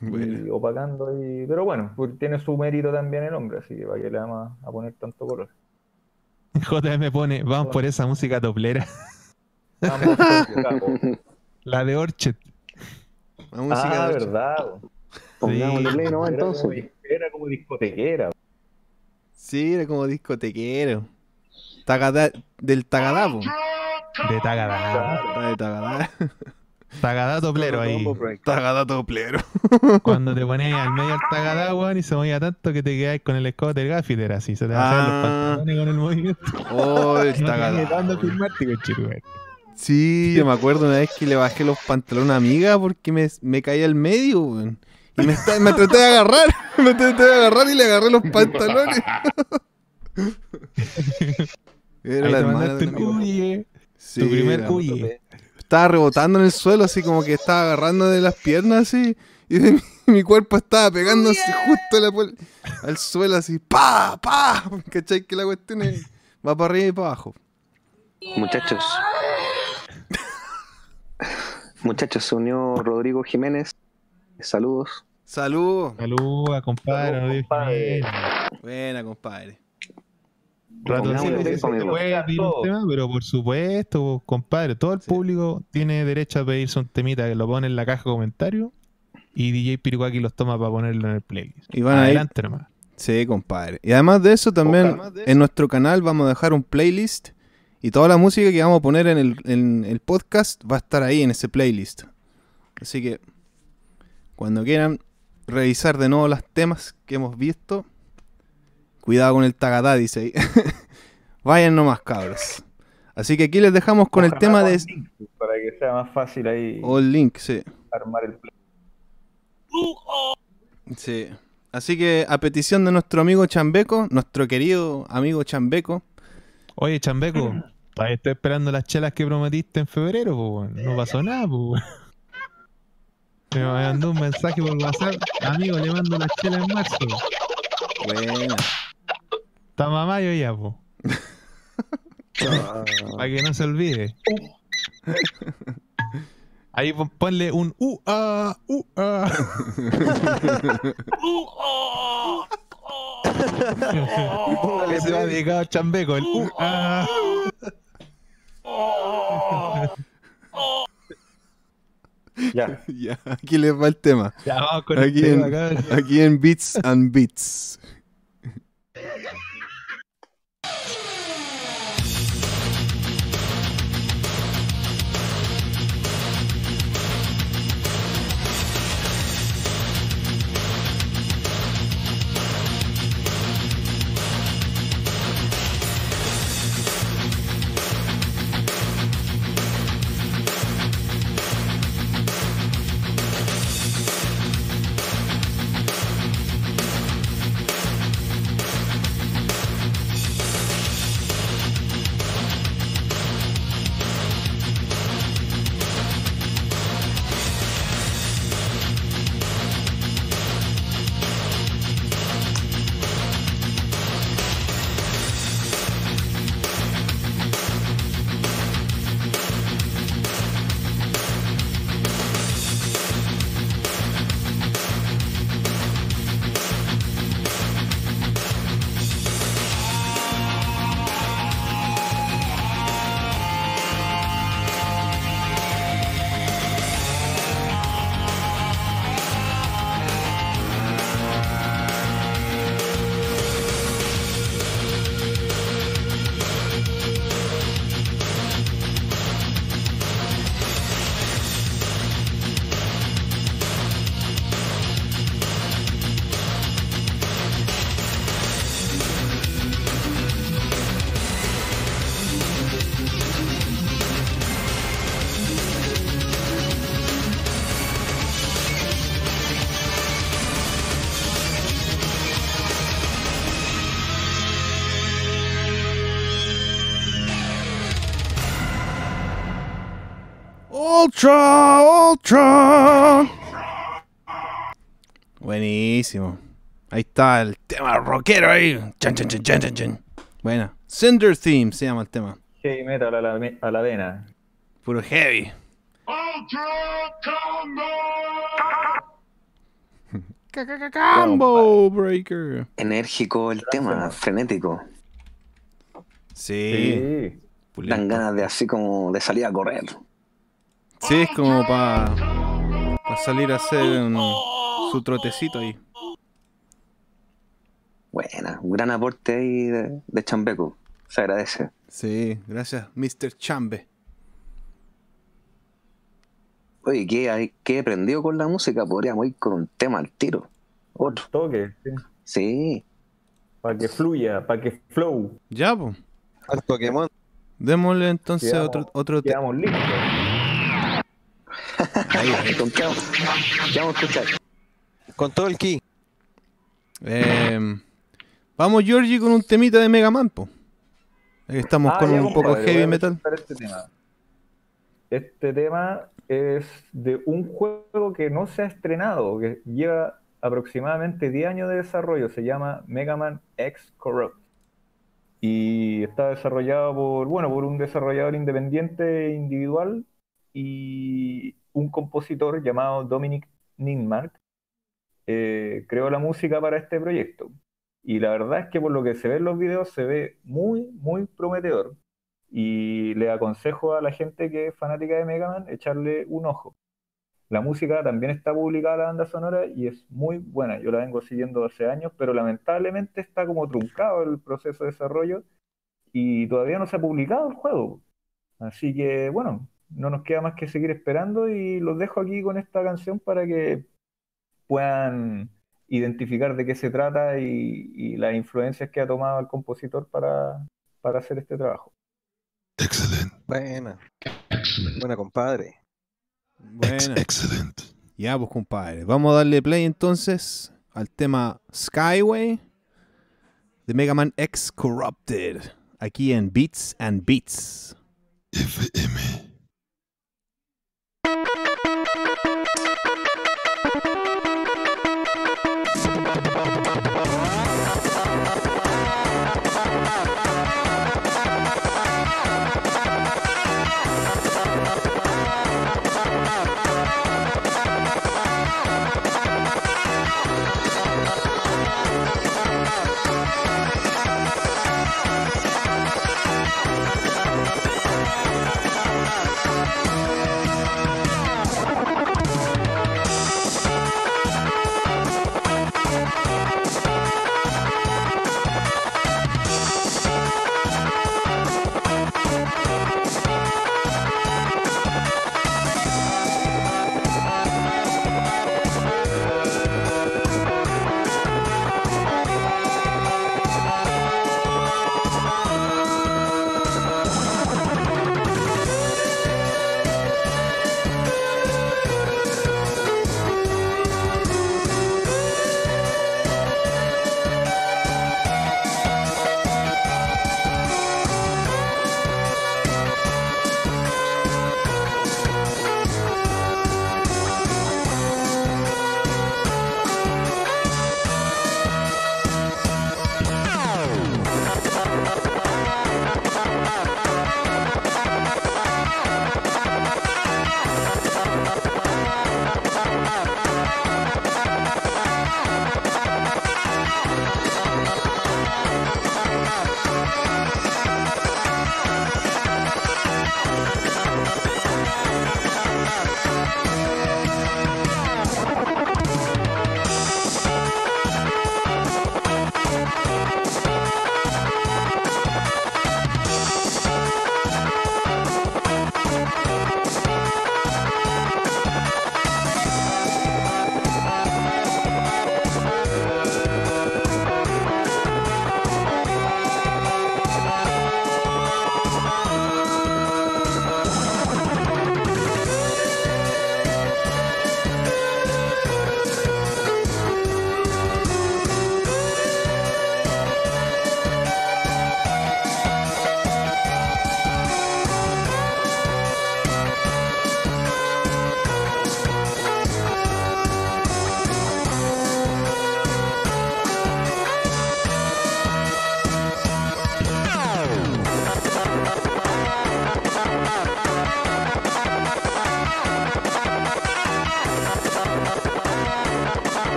Y Bueno. opacando y... Pero bueno, pues tiene su mérito también el hombre, así que para que le vamos a poner tanto color. JM pone, vamos por esa música toplera. Vamos. La de Orchet. La música ah, de- verdad. po. Pongámosle play nomás Era como, entonces. era como discotequera. Sí, era como discotequero. Tagada, del Tagadapo. De Tagadá. Está de Tagadá. Tagadá toplero ahí. Tagadá toplero. Cuando te pones al medio del Tagadá, weón, y se movía tanto que te quedas con el escote del gaffiter así. Se te bajaban Ah. los pantalones con el movimiento. Oh, el Tagadá. Sí, yo me acuerdo una vez que le bajé los pantalones a una amiga porque me, me caía al medio, weón. Y me, está- me traté de agarrar. Me traté de agarrar y le agarré los pantalones. Era Ahí la hermana de Sí, tu primer huye. Estaba rebotando en el suelo, así como que estaba agarrando de las piernas, así. Y de mi, mi cuerpo estaba pegándose justo a la puer- al suelo, así. ¡Pa! ¡Pa! ¿Cachai? Que la cuestión es- va para arriba y para abajo. Muchachos. Muchachos, se unió Rodrigo Jiménez. Saludos. Saludos. Compadre. Saludos, no compadre. nada. Buena, compadre. Puede pedir un Todo. tema, pero por supuesto, pues, compadre, todo el Sí. público tiene derecho a pedirse un temita que lo pone en la caja de comentarios y DJ Piruaki los toma para ponerlo en el playlist. Y van a ir- Adelante nomás. Sí, compadre. Y además de eso, también en nuestro canal vamos a dejar un playlist. Y toda la música que vamos a poner en el, en el podcast va a estar ahí en ese playlist. Así que cuando quieran revisar de nuevo los temas que hemos visto, cuidado con el tagadá, dice ahí. Vayan nomás, cabros. Así que aquí les dejamos con el tema de link, Para que sea más fácil ahí All Link, sí. armar el play. Sí. Así que a petición de nuestro amigo Chambeco, nuestro querido amigo Chambeco, Oye, Chambeco, todavía estoy esperando las chelas que prometiste en febrero, po. No pasó nada, po. Me mandó un mensaje por WhatsApp. Amigo, le mando las chelas en marzo. buena. Está mamayo ya, po. Para que no se olvide. Ahí pon- ponle un uh ah uh ah. que se va dedicado a Chambeco, el uh ah. Ya. ya, aquí les va el tema. Ya vamos con el Aquí tema, en, cabrón. aquí en Beats and Beats. Ultra, Ultra. Buenísimo. Ahí está el tema rockero ahí. Chan, chan, chan, chan, chan, chan. Buena. Cinder Theme se llama el tema. Heavy metal a la, a la vena. Puro heavy. Combo Breaker. Enérgico el tema, frenético. Sí. Dan ganas de así como de salir a correr. Sí, es como para salir a hacer un- su trotecito ahí. Buena, un gran aporte ahí de, de Chambeco. Se agradece. Sí, gracias, Mr. Chambe. Oye, ¿qué, qué he aprendido con la música? Podríamos ir con un tema al tiro. Otro. Toque, sí. Sí. Para que fluya, para que flow. Ya, pues. Al Pokémon. Démosle entonces Quedamos- otro, otro te- ¿Con qué vamos, qué vamos a escuchar? Con todo el ki. Eh, vamos, Georgie, con un temita de Mega Man, po. Estamos Ah, con un poco heavy metal. Este tema. Este tema es de un juego que no se ha estrenado, que lleva aproximadamente 10 años de desarrollo. Se llama Mega Man X Corrupt. Y está desarrollado por, bueno, por un desarrollador independiente individual y un compositor llamado Dominic Ninmark. eh, creó la música para este proyecto. Y la verdad es que por lo que se ve en los videos se ve muy, muy prometedor. Y le aconsejo a la gente que es fanática de Mega Man echarle un ojo. La música también está publicada la banda sonora y es muy buena. Yo la vengo siguiendo hace años, pero lamentablemente está como truncado el proceso de desarrollo y todavía no se ha publicado el juego. Así que bueno, no nos queda más que seguir esperando y los dejo aquí con esta canción para que puedan identificar de qué se trata y, y las influencias que ha tomado el compositor para, para hacer este trabajo. Excelente. Buena. Buena, compadre. Buena. Excelente. Ya, pues compadre. Vamos a darle play entonces al tema Skyway de Mega Man X Corrupted. Aquí en Beats and Beats. FM.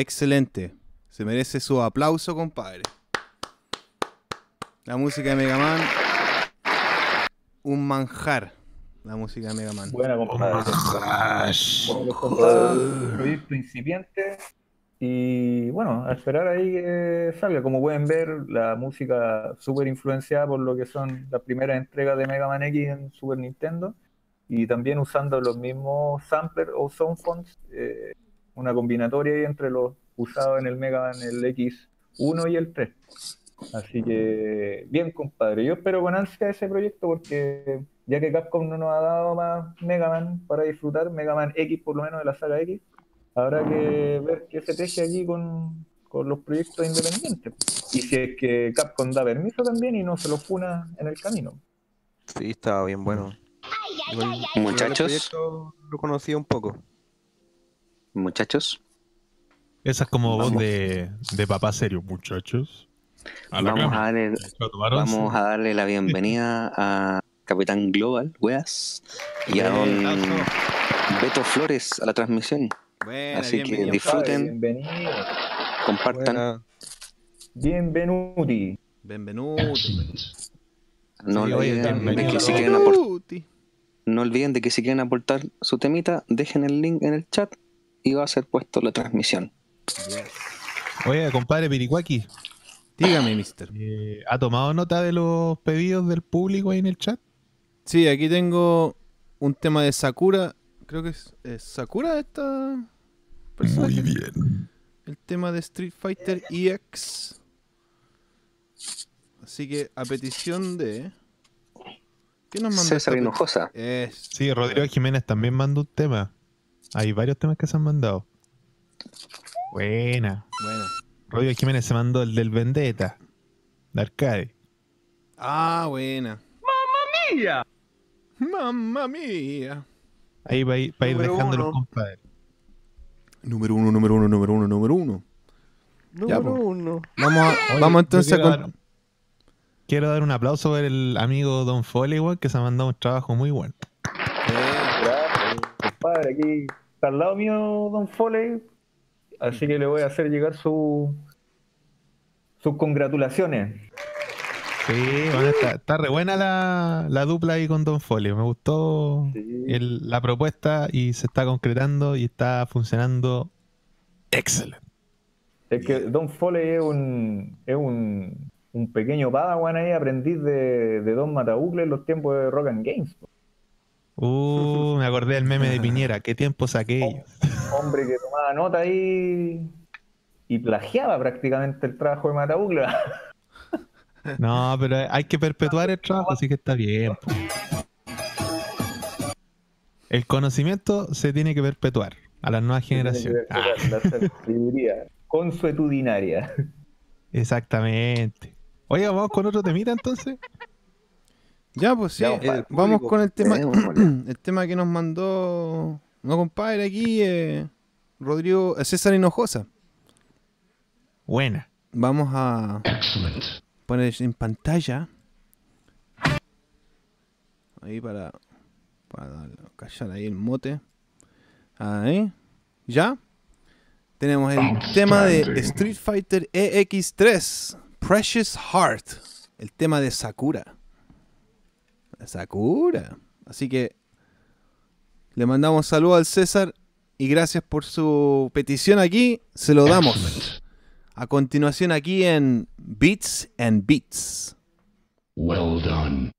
Excelente. Se merece su aplauso, compadre. La música de Mega Man. Un manjar. La música de Mega Man. Buena, compadre. Proyecto incipiente y bueno, a esperar ahí que salga. Como pueden ver, la música súper influenciada por lo que son las primeras entregas de Mega Man X en Super Nintendo y también usando los mismos samplers o soundphones, eh, una combinatoria ahí entre los usados en el Mega Man, el X1 y el 3. Así que, bien, compadre. Yo espero con ansia ese proyecto porque ya que Capcom no nos ha dado más Mega Man para disfrutar, Mega Man X por lo menos de la saga X, habrá que ver qué se teje allí con, con los proyectos independientes. Y si es que Capcom da permiso también y no se lo funa en el camino. Sí, estaba bien bueno. Muchachos. Lo conocía un poco. Muchachos, Esa es como voz de, de papá serio, muchachos. A vamos a, darle, vamos a darle la bienvenida a Capitán Global, weas, y a don Beto Flores a la transmisión. Buena, Así que disfruten. Bienvenido. Compartan, Buena. Bienvenuti. Bienvenuti. no, Sí, olviden de que si quieren aportar Bienvenuti. No olviden de que si quieren aportar su temita, dejen el link en el chat y va a ser puesto la transmisión. Oye, compadre Piricuaki, Dígame, mister. eh, ¿ha tomado nota de los pedidos del público ahí en el chat? Sí, aquí tengo un tema de Sakura. Creo que es, es Sakura esta personaje. Muy bien. El tema de Street Fighter EX. Así que a petición de. ¿Qué nos mandó? César Hinojosa. Es. Sí, Rodrigo Jiménez también mandó un tema. Hay varios temas que se han mandado. Buena. Bueno. Rodrigo Jiménez se mandó el del Vendetta. De arcade. Ah, buena. ¡Mamma mía! ¡Mamma mía! Ahí va a ir, va a ir Número dejando los uno. compadres. Número uno, número uno, número uno, número uno. Ya, Número uno. Vamos, a- Oye, vamos entonces a quiero, con- dar, quiero dar un aplauso por el amigo Don Foley, que se ha mandado un trabajo muy bueno. Compadre. Aquí está al lado mío Don Foley. Así que le voy a hacer llegar su, sus congratulaciones. Sí, bueno, está, está re buena la, la dupla ahí con Don Foley. Me gustó el- la propuesta y se está concretando y está funcionando excelente. Es que Don Foley es un, es un, un pequeño padawan ahí, aprendiz de, de Don Matabucle en los tiempos de Rock and Games. Uh, me acordé del meme de Piñera. ¿Qué tiempos aquellos? Hombre que tomaba nota ahí y plagiaba prácticamente el trabajo de Matabucle. No, pero hay que perpetuar el trabajo, así que está bien. po. El conocimiento se tiene que perpetuar a las nuevas generaciones. Ah, La sabiduría consuetudinaria. exactamente. Oye, vamos con otro temita entonces. Ya, pues sí. Ya, eh, compadre. vamos con el tema. El tema que nos mandó. No, compadre, aquí. eh, Rodrigo. eh, César Hinojosa. Buena. Vamos a poner en pantalla. Ahí para. Para callar ahí el mote. Ahí. ¿Ya? Tenemos el tema de Street Fighter EX3. Precious Heart. El tema de Sakura. Sakura. Así que le mandamos saludos al César y gracias por su petición aquí. Se lo damos. A continuación aquí en Beats and Beats. Well done.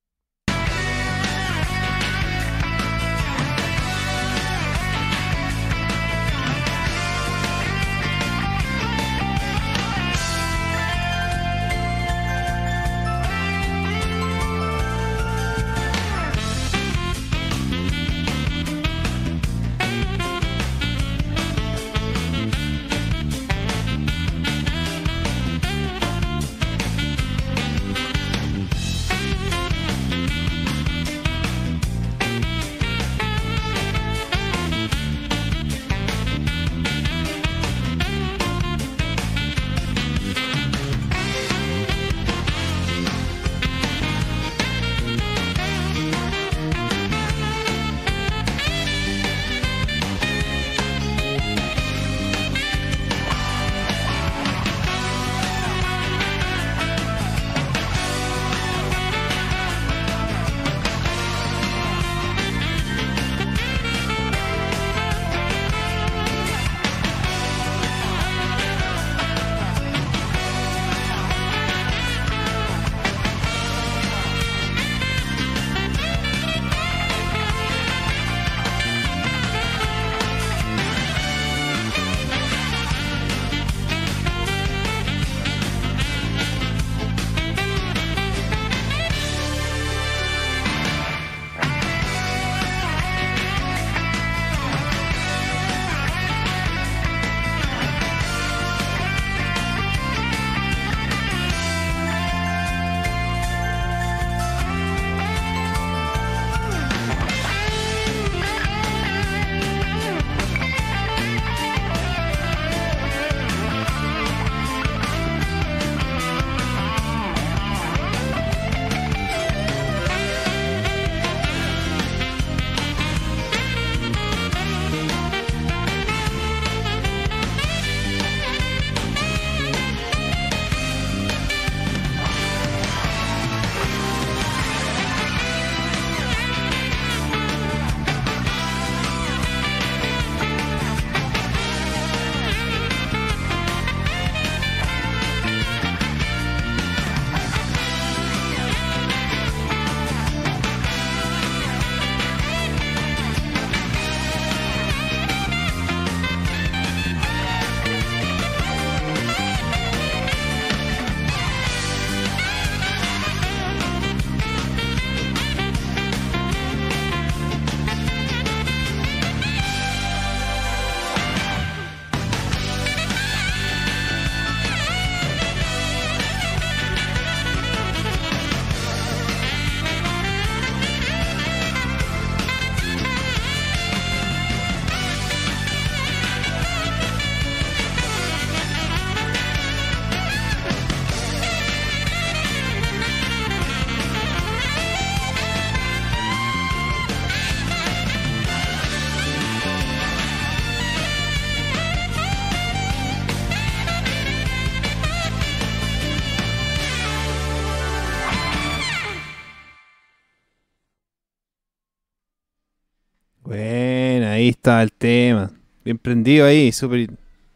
Está el tema. Bien prendido ahí, súper.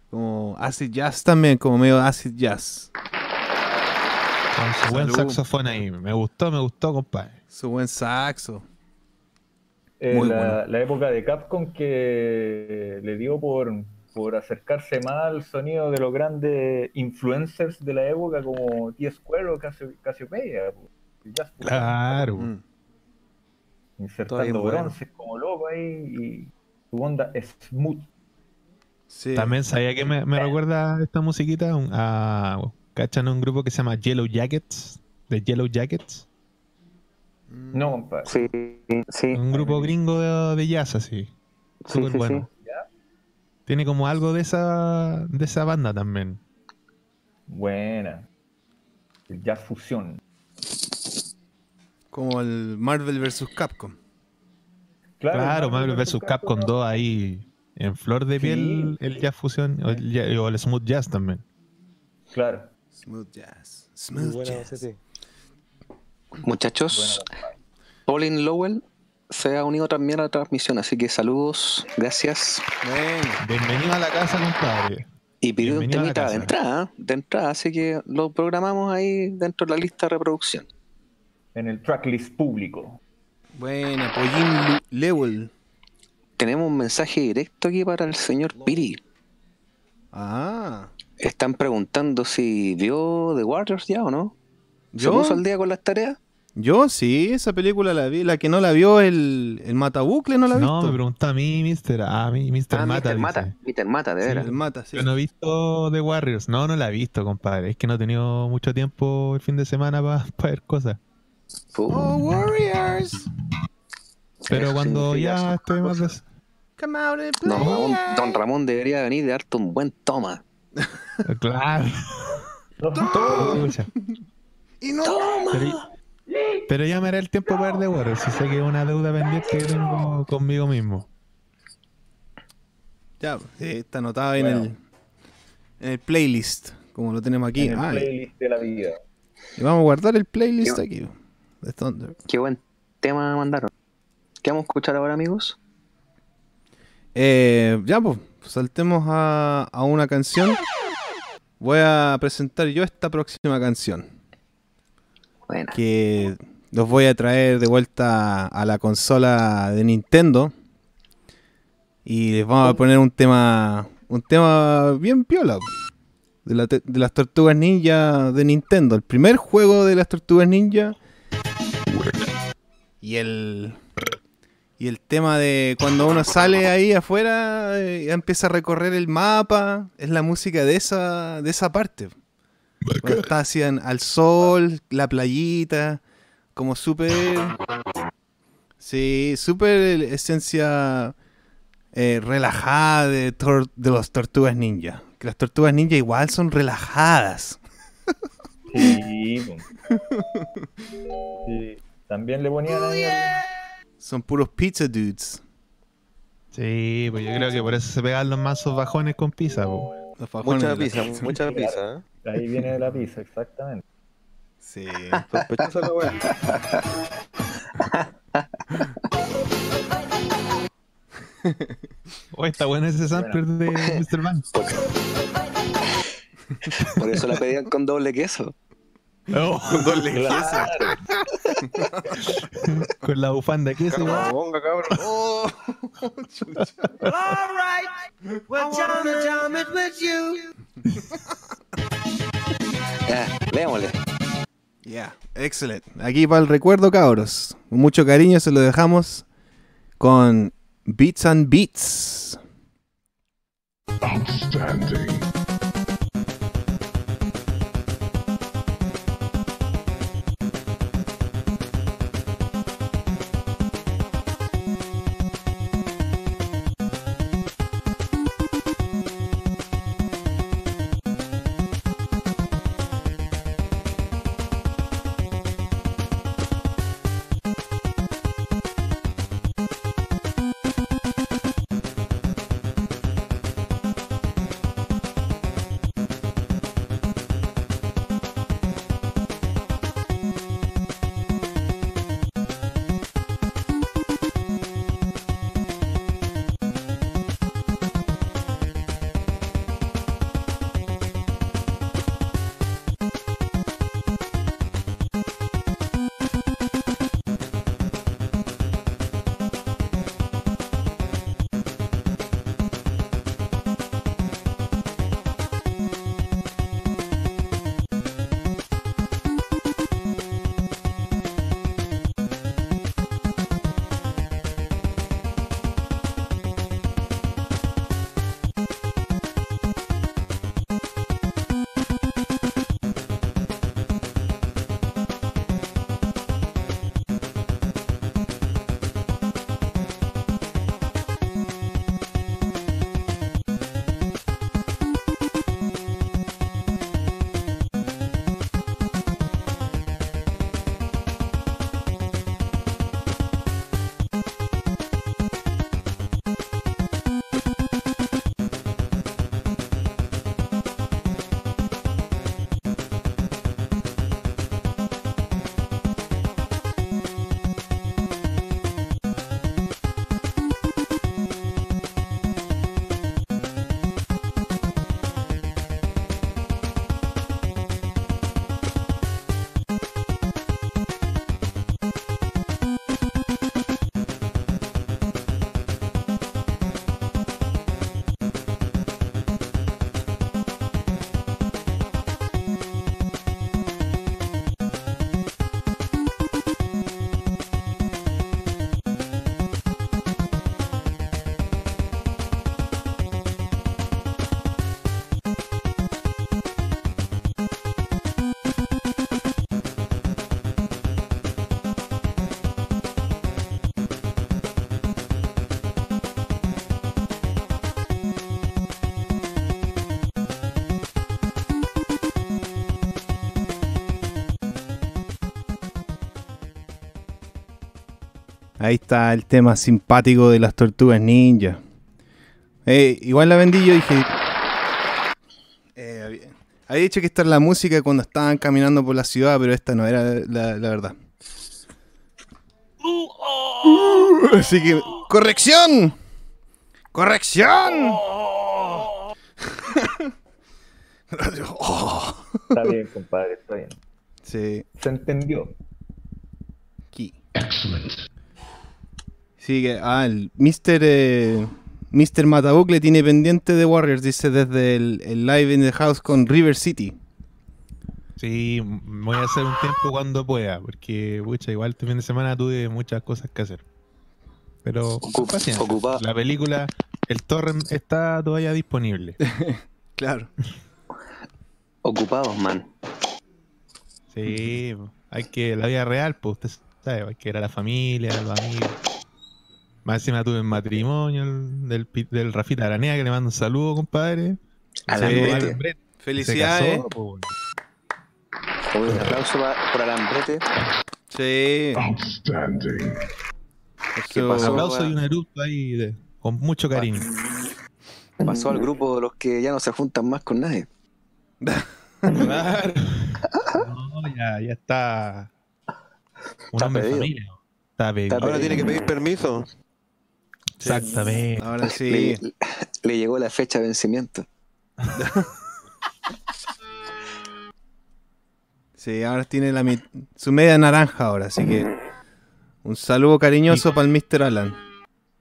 Como acid jazz también, como medio acid jazz. Con su buen saxofón ahí. Me gustó, me gustó, compadre. Su buen saxo. Eh, la, bueno. la época de Capcom que le dio por, por acercarse más al sonido de los grandes influencers de la época como T-Square o Casio- Cassiopeia. fusión, Claro. Mm. Insertando bueno. bronces como loco ahí onda smooth. Sí. También sabía que me, me recuerda esta musiquita a. ¿Cachan un grupo que se llama Yellow Jackets? De Yellow Jackets. Mm. No, compadre. Sí, sí. Un grupo gringo de, de jazz así. Sí, Súper sí, bueno. Tiene como algo de esa, de esa banda también. Buena. El jazz fusión. Como el Marvel vs. Capcom. Claro, Marvel vs. Capcom 2 ahí en flor de Sí. piel el jazz fusión o el, o el smooth jazz también. Claro. Smooth jazz. Smooth jazz. Muchachos, Buena, Pauline Lowell se ha unido también a la transmisión, así que saludos, gracias. Bueno, Bienvenido a la casa, compadre. Y pidió un Bienvenido a la temita de entrada, ¿eh? de entrada, así que lo programamos ahí dentro de la lista de reproducción. En el tracklist público. Buena. Pollín Lewell. Tenemos un mensaje directo aquí para el señor Piri. Ah. Están preguntando si vio The Warriors ya o no. ¿Se ¿Yo? puso al día con las tareas? Yo sí, esa película la vi. La que no la vio, el, el Matabucle no la ha No, visto. me preguntó a mí, mister. A mí, Mr. Ah, Mata. Mr. Mata, dice. Mr. Mata, de Sí, veras. Mata, sí. Yo no he visto The Warriors. No, no la he visto, compadre. Es que no he tenido mucho tiempo el fin de semana para ver cosas. Oh, Warriors. Pero Eso cuando ya esté más... des- Come out and Don play. Ramón, Don Ramón debería venir de darte un buen toma. Claro. Pucha. Y no. Pero, pero ya me hará el tiempo para ver The Warriors. Si sé que es una deuda pendiente que tengo conmigo mismo. Ya, sí, está anotado ahí en, Bueno. el, en el playlist, como lo tenemos aquí. En el Ah, playlist de la vida. y vamos a guardar el playlist aquí. De Thunder. Qué buen tema mandaron. ¿Qué vamos a escuchar ahora, amigos? Eh, ya, pues, saltemos a, a una canción. Voy a presentar yo esta próxima canción. Buena. Que los voy a traer de vuelta a la consola de Nintendo. Y les vamos a poner un tema. Un tema bien piola. De, la de las tortugas ninja de Nintendo. El primer juego de las tortugas ninja. Y el. Y el tema de cuando uno sale ahí afuera, eh, empieza a recorrer el mapa, es la música de esa, de esa parte. Cuando está así en- al sol, la playita, como súper... Sí, súper esencia eh, relajada de, tor- de los tortugas ninja. Que las tortugas ninja igual son relajadas. Sí, Sí. También le ponían ahí al- Son puros pizza dudes. Sí, pues yo creo que por eso se pegan los mazos bajones con pizza. Los Mucha pizza, pizza. mucha pizza, ¿eh? Ahí viene de la pizza, exactamente. Sí. Sospechosa la weá. Oh, está bueno ese sampler de Mr. Van. Por eso la pedían con doble queso. Oh, Claro. con la bufanda de queso. Caramba, ponga, cabrón. Oh, Ya, veámosle. Yeah, excelente. Aquí para el recuerdo, cabros. Con mucho cariño se lo dejamos con Beats and Beats. Outstanding. Ahí está el tema simpático de las tortugas ninja. Eh, igual la vendí yo dije. eh, había- dicho que esta es la música cuando estaban caminando por la ciudad, pero esta no era la, la verdad. Así que. ¡Corrección! ¡Corrección! Está bien, compadre, está bien. Sí, Se entendió. aquí. Excellent. Sí, que. Ah, el Mr. Eh, Mr. Matabucle tiene pendiente de Warriors, dice desde el, el live in the house con River City. Sí, voy a hacer un tiempo cuando pueda, porque pucha, igual este fin de semana tuve muchas cosas que hacer. Pero paciencia. ocupa- la película, el torrent está todavía disponible. Claro. Ocupados, man. Sí, hay que, la vida real, pues usted sabe, hay que ir a la familia, a los amigos. Más encima tuve el matrimonio el- del, del Rafita Aranea, que le mando un saludo, compadre. Alambrete. Saludo a Alambrete, se Felicidades. casó, pues, un aplauso por Alambrete. Sí. Outstanding. ¿Qué Eso- Un aplauso y un eructo ahí de- con mucho cariño. Pasó al grupo de los que ya no se juntan más con nadie. Claro. No, ya, ya está. Un Está hombre de familia. Está pedido. Está Ahora tiene que pedir permiso. Exactamente. Ahora sí. Le, le llegó la fecha de vencimiento. Sí, ahora tiene la su media naranja ahora, así que un saludo cariñoso para el Mr. Alan.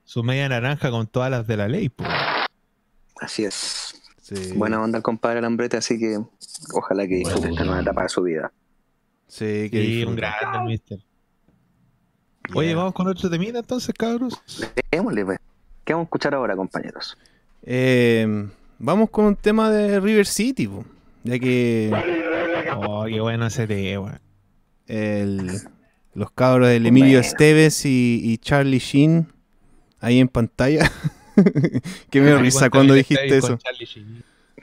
Su media naranja con todas las de la ley, pues. Así es. Sí, Buena onda el compadre Alambrete, así que ojalá que disfrute esta nueva etapa de su vida. sí, que Sí, un grande el mister. Oye, Yeah. vamos con otro temita entonces, cabros. Démosle, pues. ¿Qué vamos a escuchar ahora, compañeros? Eh, vamos con un tema de River City, po, ya que Oh, qué bueno ese tema. el- los cabros del Emilio Esteves y, y Charlie Sheen ahí en pantalla. que me risa cuando dijiste eso.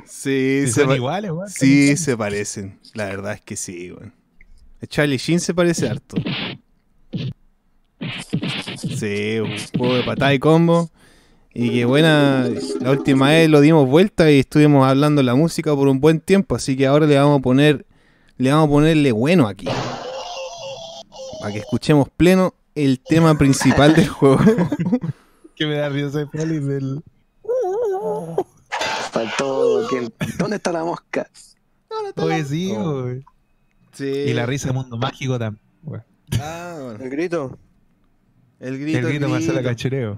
Sí, se son iguales, weón. sí, se parecen. La verdad es que sí, weón. Charlie Sheen se parece harto. Sí, un juego de patada y combo. Y que buena, la última vez lo dimos vuelta y estuvimos hablando de la música por un buen tiempo, así que ahora le vamos a poner, le vamos a ponerle bueno aquí. Para que escuchemos pleno el tema principal del juego. Que me da risa feliz del. Faltó. ¿quién? ¿Dónde está la mosca? Oye, sí, Oh. weón. Sí. Y la risa de mundo mágico también. Ah, bueno. El grito. El grito, El grito Marcela Cachureo.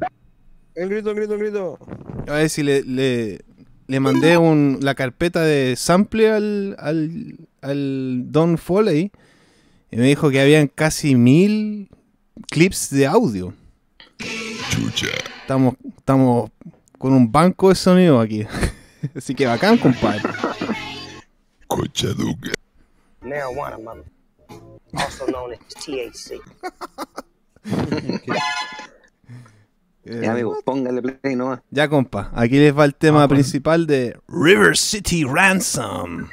El grito, el grito, el grito. A ver si le, le, le mandé un, la carpeta de sample al, al, al Don Foley y me dijo que habían casi mil clips de audio. Estamos, estamos con un banco de sonido aquí. Así que bacán, compadre. marijuana, mother. Also known as THC. Eh, Ya, amigo, póngale play nomás. ya, compa. Aquí les va el tema principal de River City Ransom.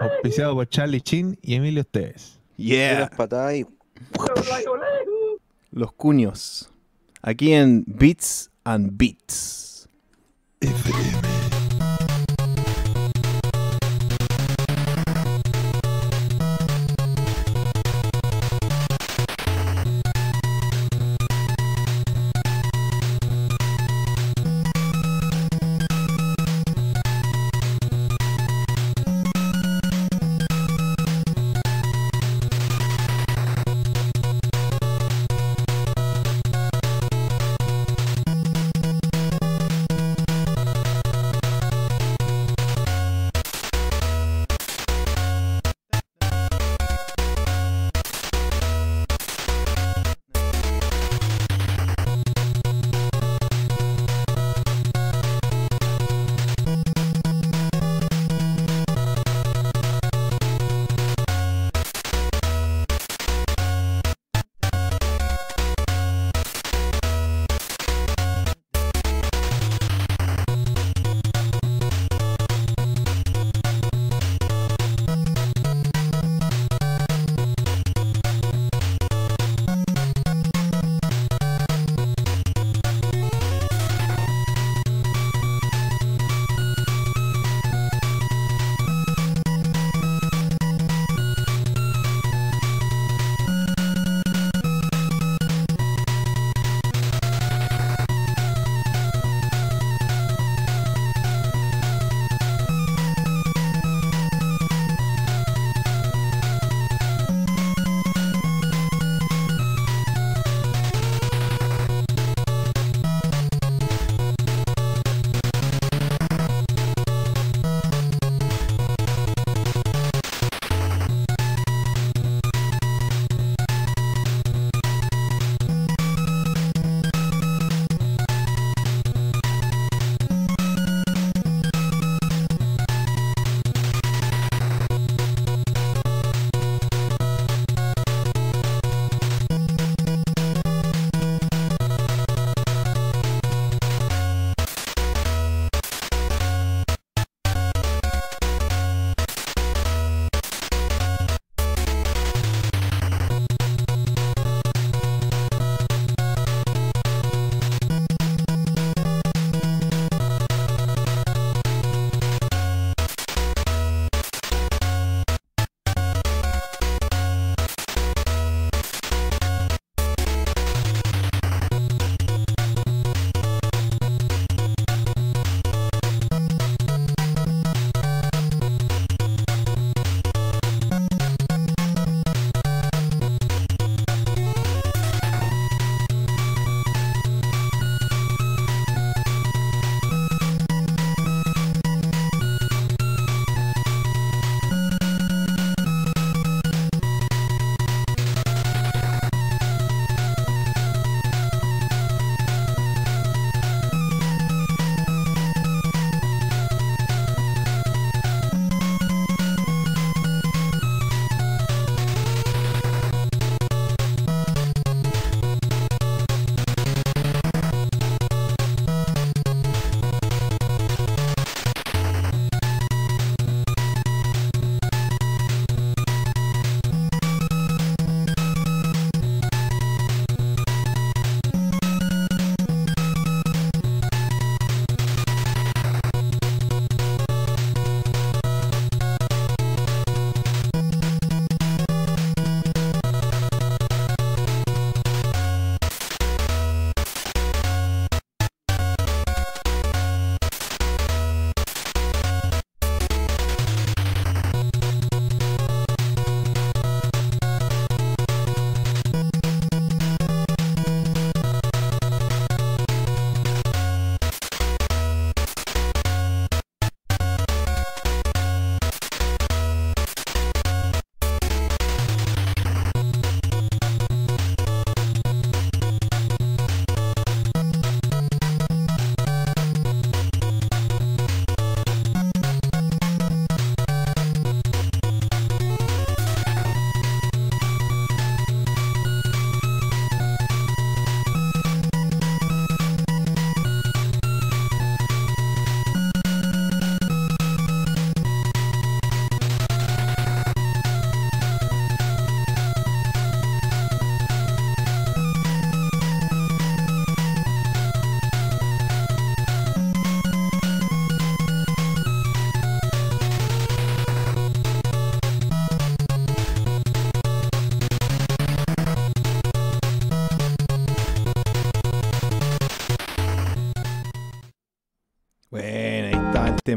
Auspiciado por Charlie Chin y Emilio Esteves. Yeah. Los cuños. Aquí en Beats and Beats.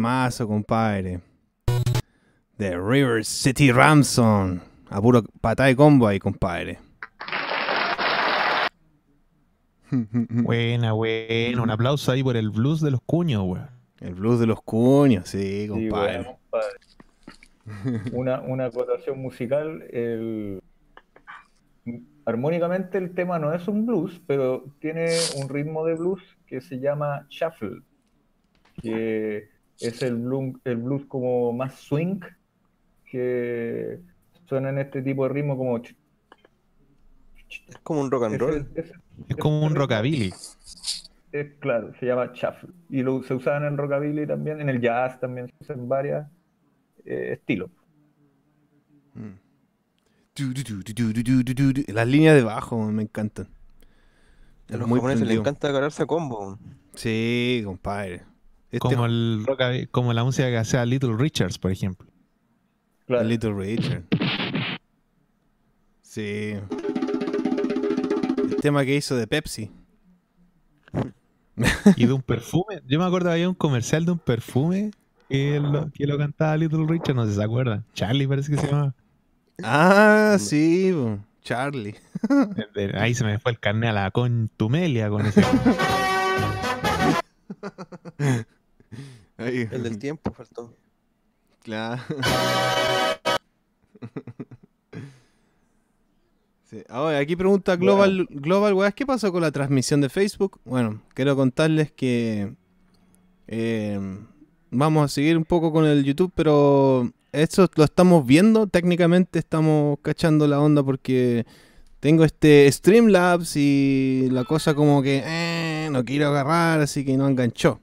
Temazo, compadre. De River City Ramson. A puro patá de combo ahí, compadre. Buena, buena. Un aplauso ahí por el blues de los cuños, weón. El blues de los cuños, sí, Sí, compadre. bueno, compadre. Una, una acotación musical. El... Armónicamente el tema no es un blues, pero tiene un ritmo de blues que se llama shuffle, que es el blues, el blues como más swing, que suena en este tipo de ritmo como... Es como un rock and roll. Es, como un rockabilly. Es, claro, se llama shuffle. Y lo, se usaba en el rockabilly también, en el jazz también, se usan varias estilos. Las líneas de bajo me encantan. A los muy japoneses les encanta agarrarse a combo. Sí, compadre. Este Como, el rockabilly- como la música que hacía Little Richards, por ejemplo. Claro. Little Richard. Sí. El tema que hizo de Pepsi. Y de un perfume. Yo me acuerdo que había un comercial de un perfume que lo, que lo cantaba Little Richard, no sé si se acuerdan. Charlie parece que se llamaba. Ah, sí. Charlie. Ahí se me fue el carnet a la contumelia con ese. Ahí. El del tiempo faltó. Claro. Sí. Ahora, aquí pregunta Global, Global Weas, ¿qué pasó con la transmisión de Facebook? Bueno, quiero contarles que eh, vamos a seguir un poco con el YouTube, pero eso lo estamos viendo. Técnicamente estamos cachando la onda porque tengo este Streamlabs y la cosa como que eh, no quiero agarrar, así que no enganchó.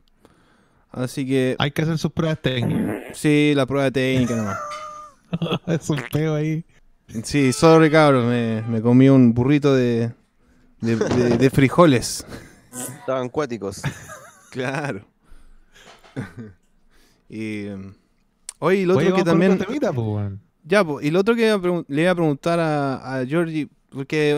Así que Hay que hacer sus pruebas técnicas. sí, la prueba técnica nomás. es un peo ahí. Sí, sorry cabros, me, me comí un burrito de, de, de- de frijoles. Estaban cuáticos. Claro. y oye, y lo Oye, otro que también temita, pues, ya, po, y lo otro que iba a pregun- le iba a preguntar a, a Georgie, porque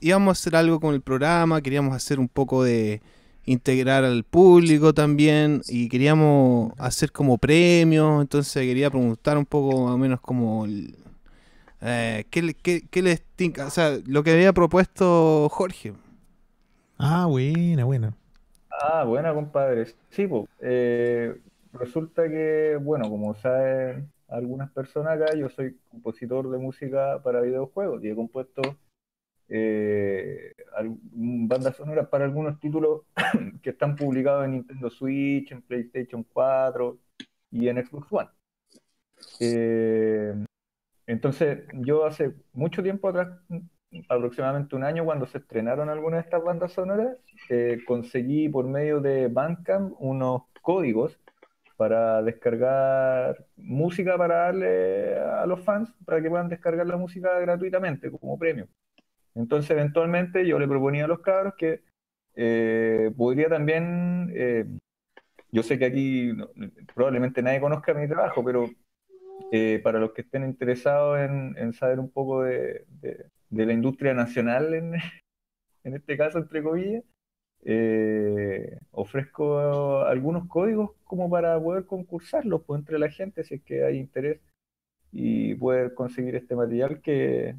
íbamos a hacer algo con el programa, queríamos hacer un poco de integrar al público también y queríamos hacer como premios, entonces quería preguntar un poco más o menos como el- eh, ¿qué, le- qué, qué les tinca? O sea, lo que había propuesto Jorge. Ah, buena, buena. Ah, buena, compadre. Sí, pues. eh, resulta que, bueno, como saben algunas personas acá, yo soy compositor de música para videojuegos y he compuesto eh, bandas sonoras para algunos títulos que están publicados en Nintendo Switch, en PlayStation 4 y en Xbox One. Eh, entonces, yo hace mucho tiempo atrás, aproximadamente un año, cuando se estrenaron algunas de estas bandas sonoras, eh, conseguí por medio de Bandcamp unos códigos para descargar música para darle a los fans para que puedan descargar la música gratuitamente como premio. Entonces, eventualmente yo le proponía a los cabros que eh, podría también, eh, yo sé que aquí probablemente nadie conozca mi trabajo, pero eh, para los que estén interesados en, saber un poco de, la industria nacional, en, este caso, entre comillas, ofrezco algunos códigos como para poder concursarlos pues, entre la gente si es que hay interés y poder conseguir este material que,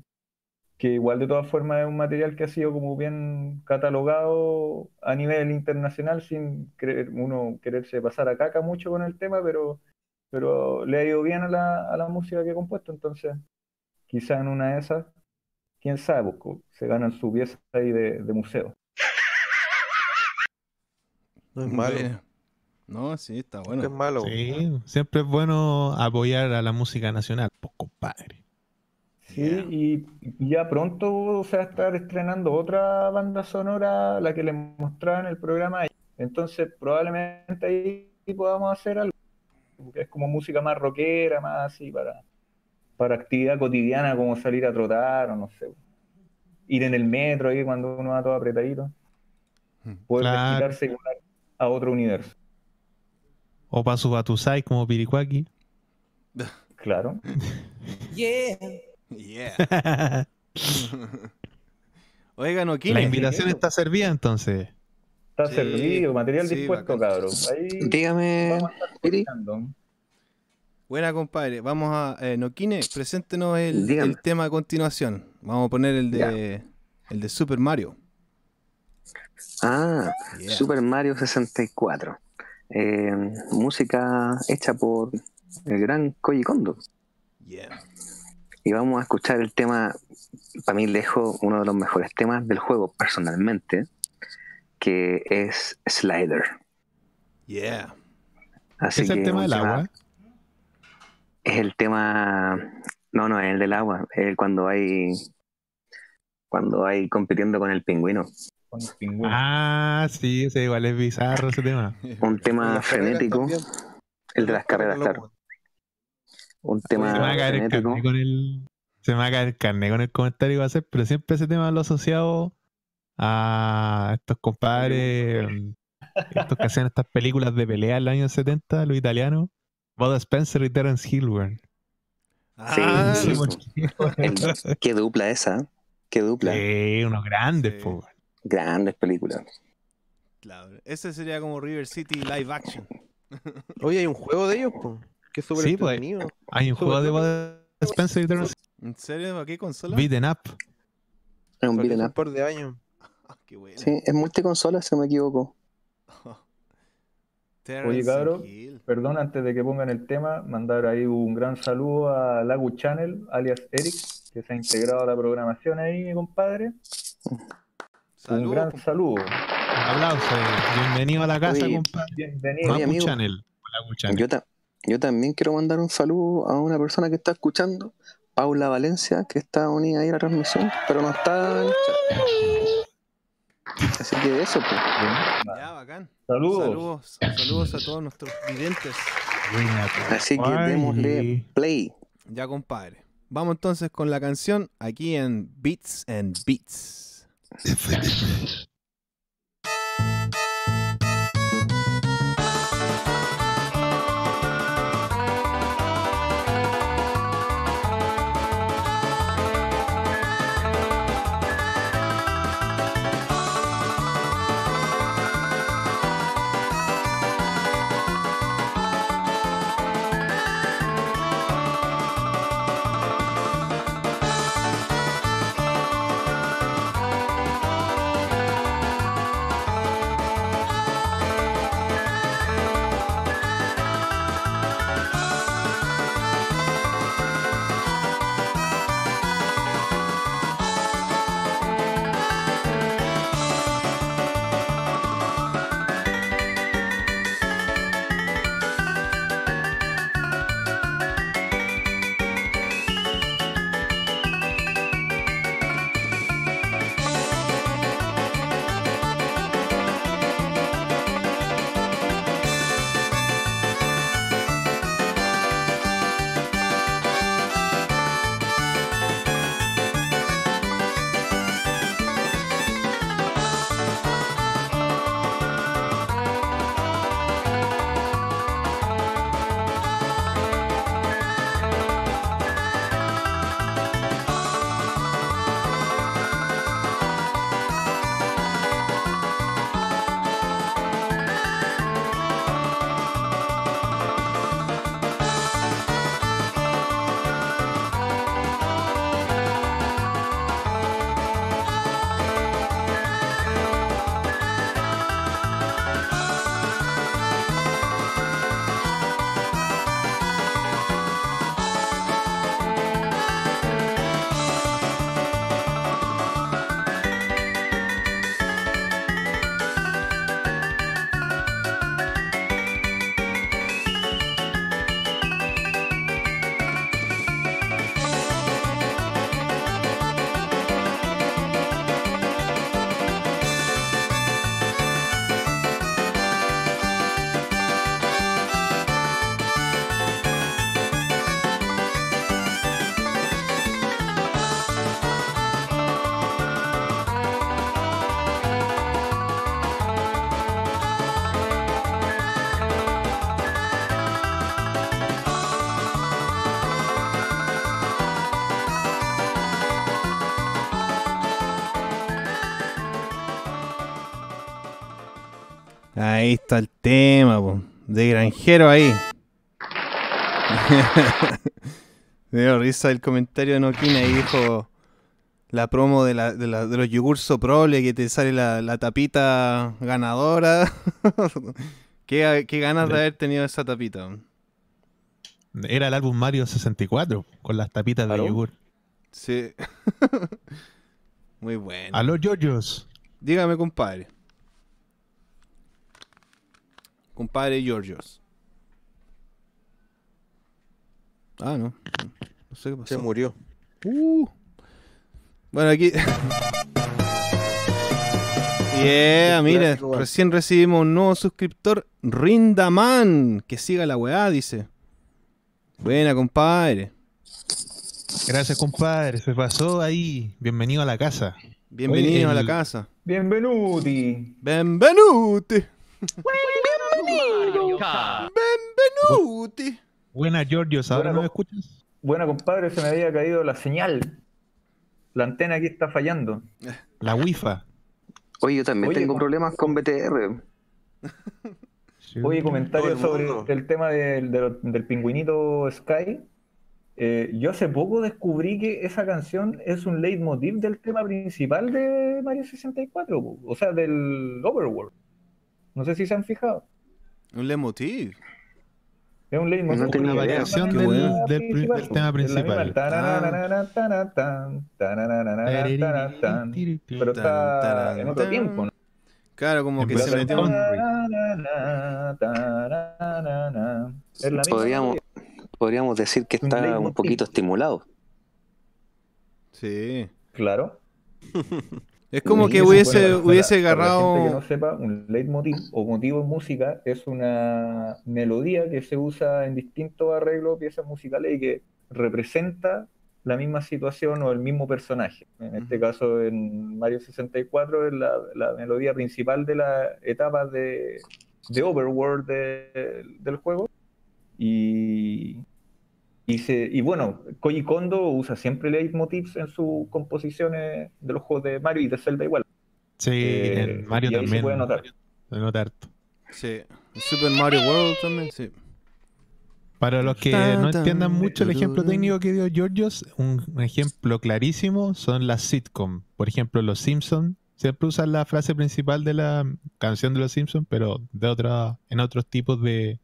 que igual de todas formas es un material que ha sido como bien catalogado a nivel internacional sin querer, uno quererse pasar a caca mucho con el tema, pero, pero le ha ido bien a la, a la música que he compuesto, entonces quizá en una de esas, quién sabe, pues, co- se ganan su pieza ahí de, de museo. No es malo. No, sí, está No bueno. es malo. Sí, siempre es bueno apoyar a la música nacional, pues, compadre. Sí, y y ya pronto se va a estar estrenando otra banda sonora, la que les mostraba en el programa. Entonces, probablemente ahí podamos hacer algo. que Es como música más rockera, más así, para, para actividad cotidiana, como salir a trotar o no sé. Ir en el metro ahí cuando uno va todo apretadito. Poder Claro. y a otro universo. O para su batusai como Piricuaki. Claro. Yeah. Oigan, La invitación está servida entonces. Está Sí, servido, material sí, dispuesto, bacán. Ahí Dígame. Buena, compadre. Vamos a. Eh, Noquine, preséntenos el, tema a continuación. Vamos a poner el de. El de Super Mario. Ah, Yeah. Super Mario 64. Eh, música hecha por el gran Koji Kondo. Yeah. Y vamos a escuchar el tema, para mí lejos, uno de los mejores temas del juego personalmente, que es Slider. Yeah. Así ¿Es el tema del agua? Es el tema, no, no, es el del agua, es cuando hay, cuando hay compitiendo con el pingüino. Con el pingüino. Ah, sí, ese igual es bizarro ese tema. Un tema frenético, el de las carreras, claro. Un Se me va tema a caer el carne con el. Se me va a caer el carne con el comentario que va a hacer, pero siempre ese tema lo he asociado a estos compadres, mm, estos que hacían estas películas de pelea en los años 70, los italianos. Bud Spencer y Terence Hill, weón. Ah, sí, Sí, sí. El- qué dupla esa, qué dupla. Sí, unos grandes, Sí. po. Grandes películas. claro. Ese sería como River City live action. Oye, hay un juego de ellos, po, que es súper Sí, pues. Hay un juego de. Bud Spencer y Terence ¿En serio? ¿A qué consola? Beaten Up. Es un un up. par de años. Ah, qué bueno. Sí, es multiconsola, si no me equivoco. Cabro. Hill. Perdón, antes de que pongan el tema, mandar ahí un gran saludo a Lagu Channel, alias Eric, que se ha integrado a la programación ahí, mi compadre. Un Saludos, gran compadre. saludo. Aplausos. Bienvenido a la casa, Oye, compadre. Bienvenido. Oye, amigo. Channel. Mapu Channel. Yo, ta- yo también quiero mandar un saludo a una persona que está escuchando, Paula Valencia, que está unida ahí a la transmisión, pero no está en el chat. Así que eso, pues. Ya, bacán. Saludos. Saludos, saludos a todos nuestros videntes. Así que démosle play. Ya, compadre. Vamos entonces con la canción aquí en Beats and Beats. Ahí está el tema, po. De granjero ahí. Me dio risa el comentario de Noquina y dijo la promo de, la, de, la- de los yogur soprole que te sale la, la tapita ganadora. qué, qué ganas de haber tenido esa tapita. Era el álbum Mario 64, con las tapitas ¿Aló? de yogur. Sí. Muy bueno. Aló, Georgios. Dígame, compadre. Compadre Georgios. Ah, no. No sé qué pasó. Se murió. Uh. Bueno, aquí. Yeah, mira, recién recibimos un nuevo suscriptor, Rindaman. Que siga la weá, dice. Buena, compadre. Gracias, compadre. Se pasó ahí. Bienvenido a la casa. Bienvenido a la casa. Bienvenuti. Benvenuti. Benvenuti. Buena, Georgios. ¿Ahora no me escuchas? Buena, compadre, se me había caído la señal. La antena aquí está fallando. La Wi-Fi. Oye, yo también Oye, tengo problemas con BTR. Oye, comentario el sobre el tema del, del, del pingüinito Sky. Eh, yo hace poco descubrí que esa canción es un leitmotiv del tema principal de Mario 64, po. o sea, del Overworld. No sé si se han fijado. Un lemotiv. Es un leitmotiv. No la Variación del- del principal, del po. tema principal. Pero está en otro tiempo, ¿no? Claro, como que se metió un... Podríamos, podríamos decir que está un leitmotiv. poquito estimulado. Sí. Claro. Es como que hubiese, Bueno, hubiese para que agarrado... no sepa, un leitmotiv o motivo en música es una melodía que se usa en distintos arreglos, piezas musicales y que representa la misma situación o el mismo personaje. En este caso, en Mario 64 es la, la melodía principal de la etapa de, de Overworld de- del juego. Y, y, se, y bueno, Koji Kondo usa siempre leitmotivs en sus composiciones de los juegos de Mario y de Zelda igual. Sí, Eh, en Mario y ahí se también. puede notar. Se nota harto. Sí. Super Mario World también, sí. Para los que no entiendan mucho el ejemplo técnico que dio Georgios, un, un ejemplo clarísimo son las sitcom. Por ejemplo, los Simpsons siempre usan la frase principal de la canción de los Simpsons, pero de otra, en otros tipos de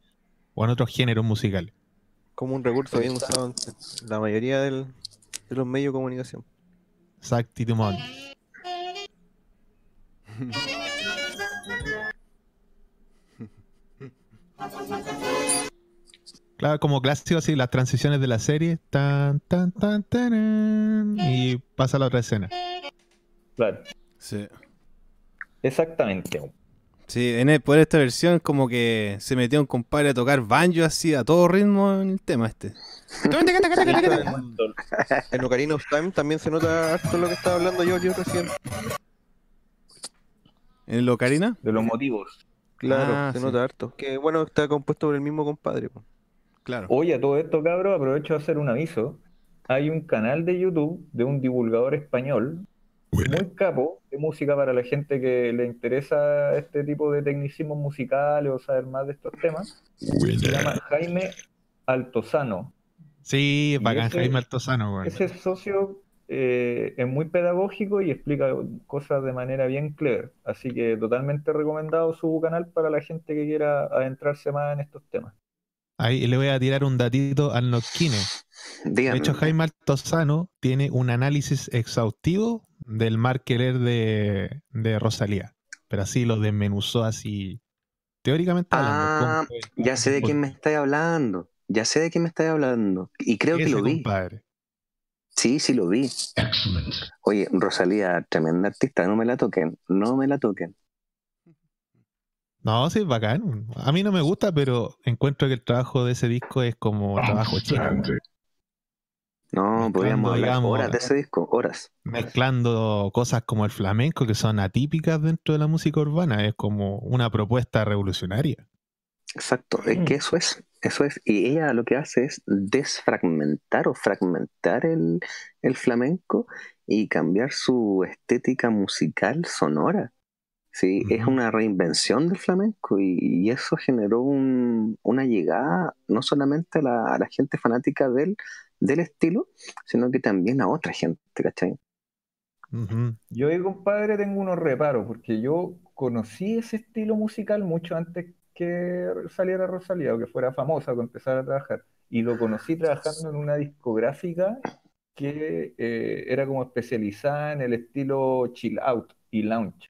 o en otros géneros musicales. Como un recurso bien usado en la mayoría del- de los medios de comunicación. Exactitumón. Claro, como clásico así, las transiciones de la serie, tan, tan, tan, tarán, y pasa a la otra escena. Claro, Sí. exactamente. Sí, en el- por esta versión como que se metió un compadre a tocar banjo así a todo ritmo en el tema este. En, en Ocarina of Time también se nota harto lo que estaba hablando yo, yo recién. ¿En el Ocarina? De los motivos. Claro, Ah, se sí. nota harto. Que bueno, está compuesto por el mismo compadre. po. Claro. Oye, a todo esto, cabros, aprovecho de hacer un aviso. Hay un canal de YouTube de un divulgador español muy capo de música para la gente que le interesa este tipo de tecnicismos musicales o saber más de estos temas. Se llama Jaime Altozano. Sí, bacán, ese- Jaime Altozano. Ese socio eh, es muy pedagógico y explica cosas de manera bien clever. Así que totalmente recomendado su canal para la gente que quiera adentrarse más en estos temas. Ahí le voy a tirar un datito al Notquine. De hecho, Jaime Altozano tiene un análisis exhaustivo del Markeler de, de Rosalía. Pero así lo desmenuzó así, teóricamente Ah, hablando. ¿cómo fue? ya sé de quién me estáis hablando. Ya sé de quién me estáis hablando. Y creo que lo vi. compadre. Sí, sí lo vi. Excellent. Oye, Rosalía, tremenda artista, no me la toquen, no me la toquen. No, sí, bacán. A mí no me gusta, pero encuentro que el trabajo de ese disco es como trabajo chico. No, podríamos hablar digamos, horas de ese disco, horas. Mezclando cosas como el flamenco, que son atípicas dentro de la música urbana. Es como una propuesta revolucionaria. Exacto, es que eso es, eso es. Y ella lo que hace es desfragmentar o fragmentar el, el flamenco y cambiar su estética musical sonora. Sí, es una reinvención del flamenco y, y eso generó un- una llegada no solamente a la, a la gente fanática del, del estilo, sino que también a otra gente, ¿cachai? Ujú. Yo ahí, compadre, tengo unos reparos, porque yo conocí ese estilo musical mucho antes que saliera Rosalía o que fuera famosa, que empezara a trabajar. Y lo conocí trabajando en una discográfica que eh, era como especializada en el estilo chill out y lounge.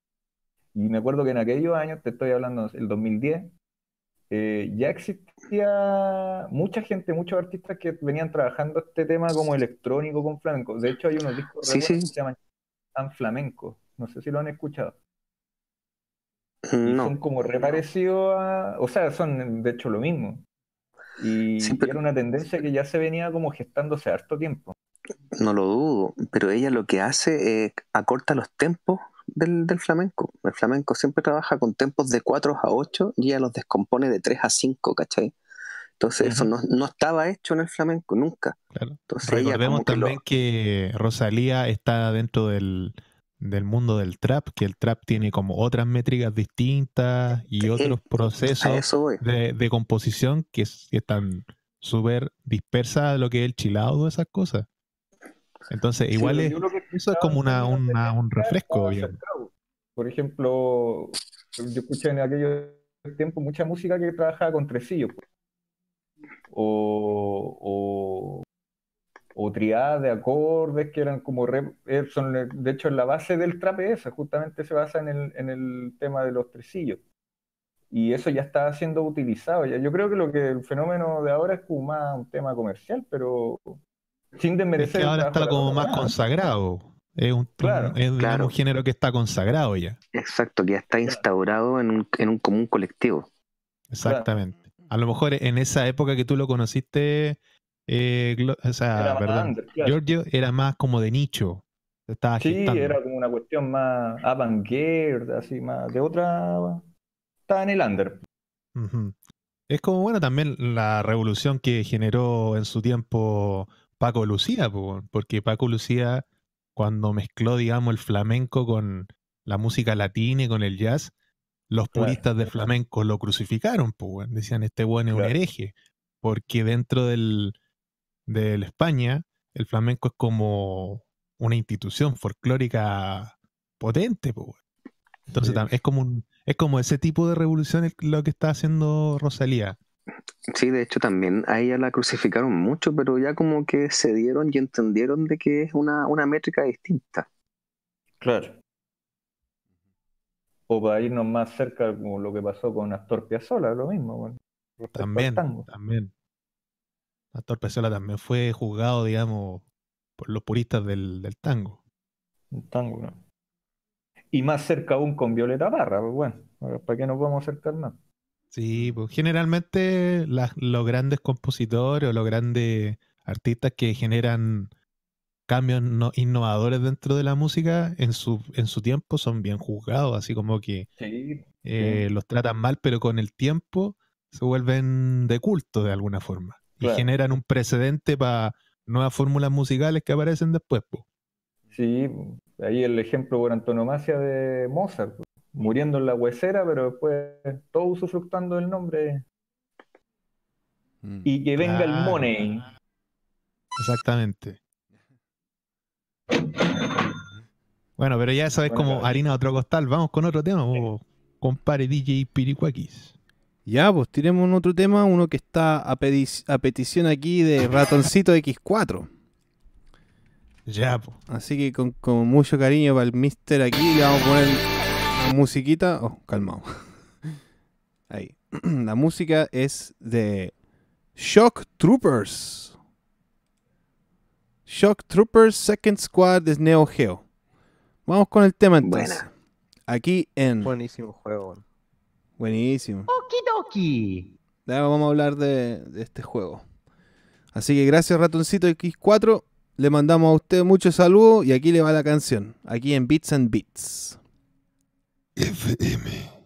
Y me acuerdo que en aquellos años, te estoy hablando del 2010, eh, ya existía mucha gente, muchos artistas que venían trabajando este tema como electrónico con flamenco. De hecho, hay unos discos Sí, que se llaman Tan Flamenco. No sé si lo han escuchado. No, son como re parecidos a. O sea, son de hecho lo mismo. Y, Sí, pero- era una tendencia que ya se venía como gestándose harto tiempo. no lo dudo, pero ella lo que hace es acorta los tempos del, del flamenco. El flamenco siempre trabaja con tempos de 4 a 8 y ella los descompone de 3 a 5, ¿cachai? Entonces eso no, no estaba hecho en el flamenco nunca. Claro. Entonces Recordemos como que lo- también que Rosalía está dentro del, del mundo del trap, que el trap tiene como otras métricas distintas y Sí, otros a procesos de, de composición que, es- que están súper dispersas de lo que es el chilado, esas cosas. Entonces, Sí, igual pero es, eso es como una, una- un refresco, acercado. Por ejemplo, yo escuché en aquellos tiempos mucha música que trabajaba con tresillos. pues. O, o, o triadas de acordes que eran como re- eh, son, de hecho la base del trap es esa, justamente se basa en el, en el tema de los tresillos. Y eso ya está siendo utilizado. Ya- Yo creo que lo que el fenómeno de ahora es como más un tema comercial, pero sin Es desmerecer que el ahora está como más nada. consagrado. Es un, Claro, un- es, claro. un género que está consagrado ya. Exacto, que ya está instaurado en un, en un común colectivo. Exactamente. A lo mejor en esa época que tú lo conociste, eh, o sea, Era perdón, under. Giorgio era más como de nicho. Estaba Sí, gestando. era como una cuestión más avant-garde, así más de otra. Estaba en el under. Es como, bueno, también la revolución que generó en su tiempo Paco Lucía, porque Paco Lucía, cuando mezcló, digamos, el flamenco con la música latina y con el jazz, los Claro. puristas del flamenco lo crucificaron, decían, este bueno es un Claro. hereje, porque dentro del, del España, el flamenco es como una institución folclórica potente. Entonces Sí. es como un, es como ese tipo de revolución lo que está haciendo Rosalía. Sí, de hecho también a ella la crucificaron mucho, pero ya como que se dieron y entendieron de que es una, una métrica distinta. Claro. O para irnos más cerca, como lo que pasó con Astor Piazzolla, lo mismo. bueno, También, también. Astor Piazzolla también fue juzgado, digamos, por los puristas del, del tango. Un tango, ¿no? Y más cerca aún con Violeta Parra, pues bueno, ¿para qué nos vamos a acercar más? Sí, pues generalmente las- los grandes compositores o los grandes artistas que generan cambios no- innovadores dentro de la música en su, en su tiempo son bien juzgados, así como que Sí, eh, los tratan mal, pero con el tiempo se vuelven de culto de alguna forma. Y Claro. generan un precedente para nuevas fórmulas musicales que aparecen después. po. sí, ahí el ejemplo por antonomasia de Mozart, muriendo en la huesera, pero después todo usufructuando el nombre. Mm. Y que venga el money. Exactamente. Bueno, pero ya eso es Bueno, como claro. harina de otro costal. Vamos con otro tema, compare DJ Piricuakis. Ya, pues tiremos un otro tema, uno que está a, petición aquí de Ratoncito X4. Ya, po. Así que con, con mucho cariño para el mister aquí le vamos a poner la musiquita. Oh, calmado. Ahí. La música es de Shock Troopers. Shock Troopers Second Squad de Neo Geo. Vamos con el tema entonces. Buena. Aquí en... Buenísimo juego. Buenísimo. Ya vamos a hablar de, de este juego. Así que gracias Ratoncito X4. Le mandamos a usted muchos saludos y aquí le va la canción. Aquí en Beats and Beats. FM. Thank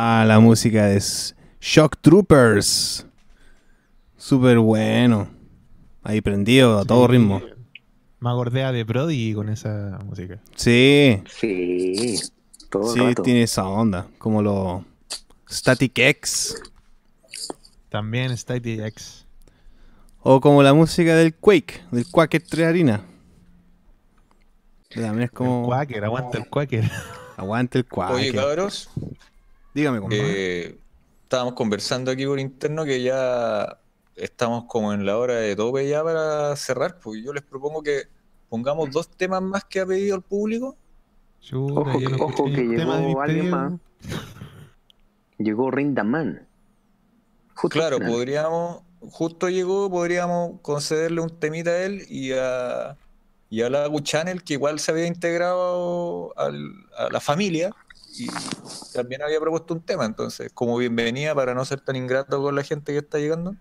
está la música de Shock Troopers. Súper bueno. Ahí prendido a todo ritmo. Me acordé a de Brody con esa música. Sí, Sí, todo sí, el rato. tiene esa onda. Como los Static X. También Static X. O como la música del Quake, del Quaker 3 Harina. También es El como. Quaker, aguanta el Quaker. Aguante el Quaker. Oye, cabros, Dígame, compadre. eh, estábamos conversando aquí por interno que ya estamos como en la hora de tope ya para cerrar, pues yo les propongo que pongamos dos temas más que ha pedido el público. Chuta, Ojo, no ojo que llegó alguien más. Llegó Rindaman. Justo Claro, final. podríamos, justo llegó, podríamos concederle un temita a él y a, y a Lagu Channel, que igual se había integrado al- a la familia y también había propuesto un tema. Entonces, como bienvenida para no ser tan ingrato con la gente que está llegando,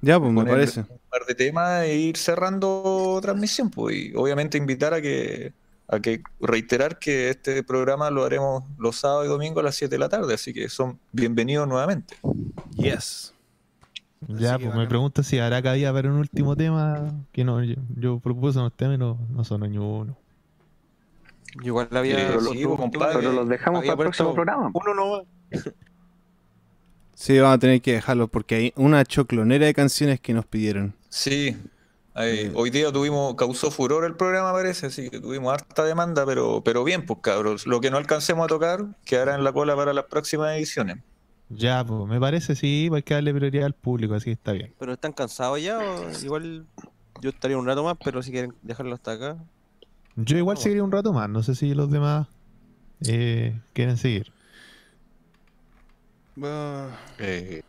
Ya, pues me parece. un par de temas e ir cerrando transmisión. Pues, y obviamente invitar a que, a que reiterar que este programa lo haremos los sábados y domingos a las 7 de la tarde, así que son bienvenidos nuevamente. Yes. Ya, Así pues me pregunto si habrá cabida para un último tema. Que no, yo, yo propuse unos temas y no, no sonó ni uno. Yo igual la había. Eh, sí, compadre. Pero los dejamos para el próximo programa. Uno no Sí, vamos a tener que dejarlo porque hay una choclonera de canciones que nos pidieron. Sí, ahí, hoy día tuvimos, causó furor el programa parece, así que tuvimos harta demanda, pero, pero bien, pues cabros, lo que no alcancemos a tocar quedará en la cola para las próximas ediciones. Ya, pues me parece, sí, hay que darle prioridad al público, así que está bien. Pero están cansados ya, o igual yo estaría un rato más, pero si quieren dejarlo hasta acá. Yo igual seguiría un rato más, no sé si los demás eh, quieren seguir. Eh,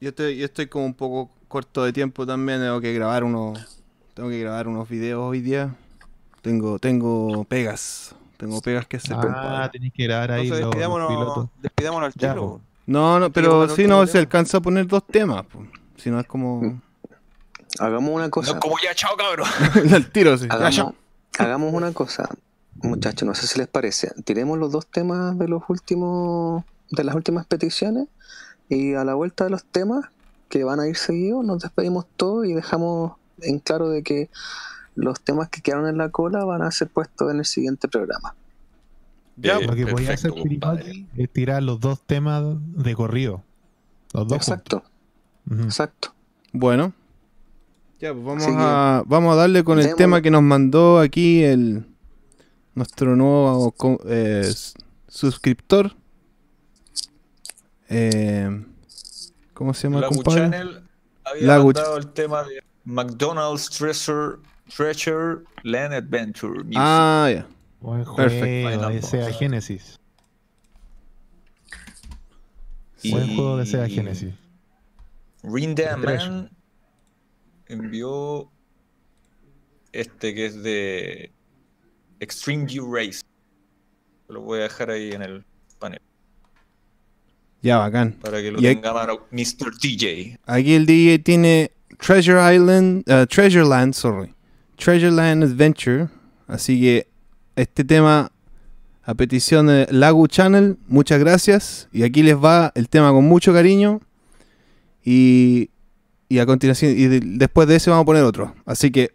Yo estoy, yo estoy como un poco corto de tiempo también, tengo que grabar unos, tengo que grabar unos videos hoy día. Tengo, tengo pegas, tengo pegas que hacer. Ah, tenéis que grabar ahí Entonces los, los despidámonos, pilotos. despidámonos al tiro. No, no, pero si no se alcanza a poner dos temas, po. si no es como Hagamos una no cosa. es como ya, chao cabros. al tiro, sí. Hagamos, hagamos una cosa, muchachos, no sé si les parece. Tiremos los dos temas de los últimos, de las últimas peticiones, y a la vuelta de los temas que van a ir seguidos, nos despedimos todos y dejamos en claro de que los temas que quedaron en la cola van a ser puestos en el siguiente programa. Ya, Lo que podía hacer es tirar los dos temas de corrido. Los dos Exacto, exacto. Bueno. Ya, pues vamos a, vamos a darle con el tema que nos mandó aquí el nuestro nuevo eh, suscriptor. Eh, ¿Cómo se llama, Lagu compadre? Channel había Lagu mandado el tema de McDonald's Treasure, Treasure Land Adventure Music. Ah, ya. Buen juego Perfecto. de Sega Genesis. Y- Buen juego de Sega Genesis. Treasure. Man envió este que es de Extreme G Race. Lo voy a dejar ahí en el panel Ya, bacán. para que lo Y tenga mano Mr. DJ. Aquí el DJ tiene Treasure Island, eh, Treasure Land, sorry. Treasure Land Adventure. Así que este tema a petición de Lagu Channel, muchas gracias. Y aquí les va el tema con mucho cariño. Y, y a continuación, y de- después de ese vamos a poner otro. Así que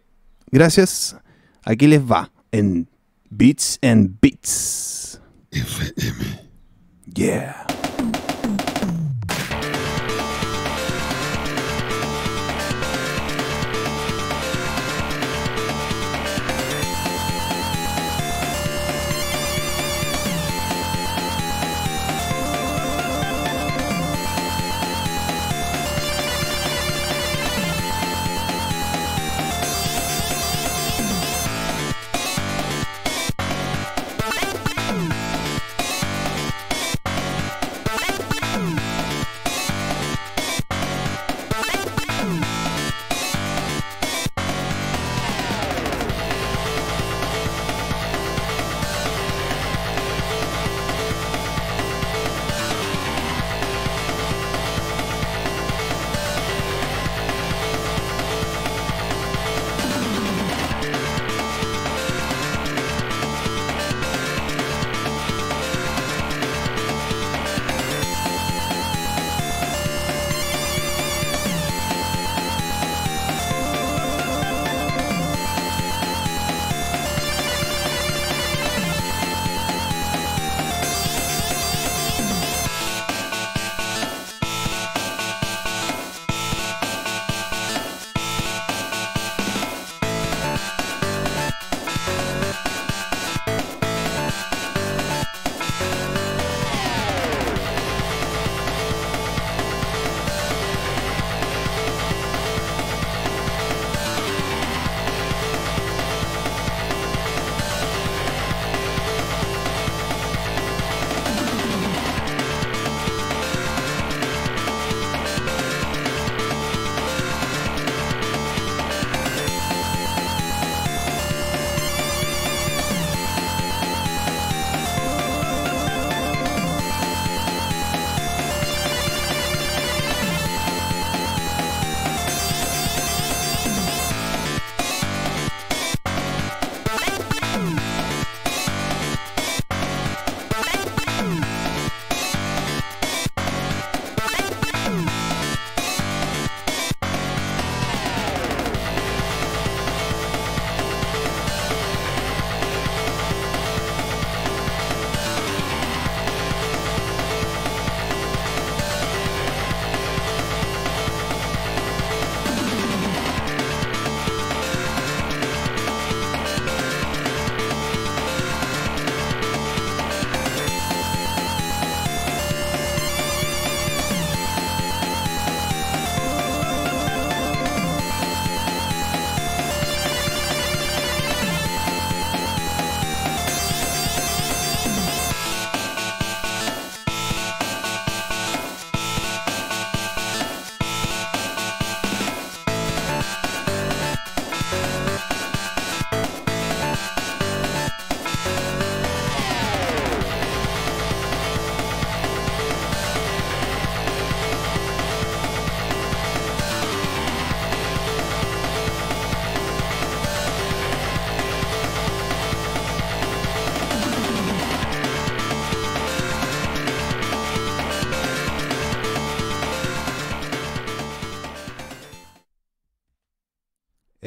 gracias. Aquí les va en Beats and Beats. Yeah.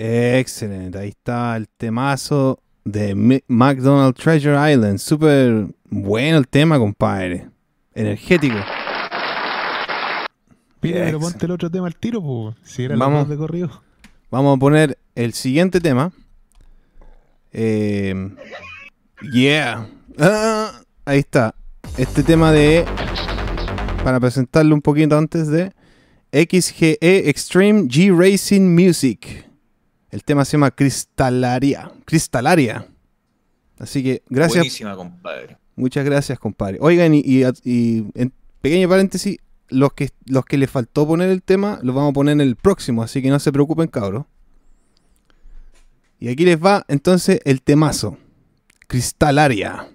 Excelente, ahí está el temazo de McDonald's Treasure Island. Súper bueno el tema, compadre. Energético. Pide, pero ponte el otro tema al tiro, pues. Si era Vamos. de corrido. Vamos a poner el siguiente tema. Eh, yeah. Ah, ahí está. Este tema de. Para presentarlo un poquito antes de. XGE Extreme G Racing Music. El tema se llama Cristalaria. Cristalaria. Así que gracias. Buenísima, compadre. Muchas gracias, compadre. Oigan, y, y- y en pequeño paréntesis, los que, los que les faltó poner el tema, los vamos a poner en el próximo, así que no se preocupen, cabros. Y aquí les va entonces el temazo. Cristalaria.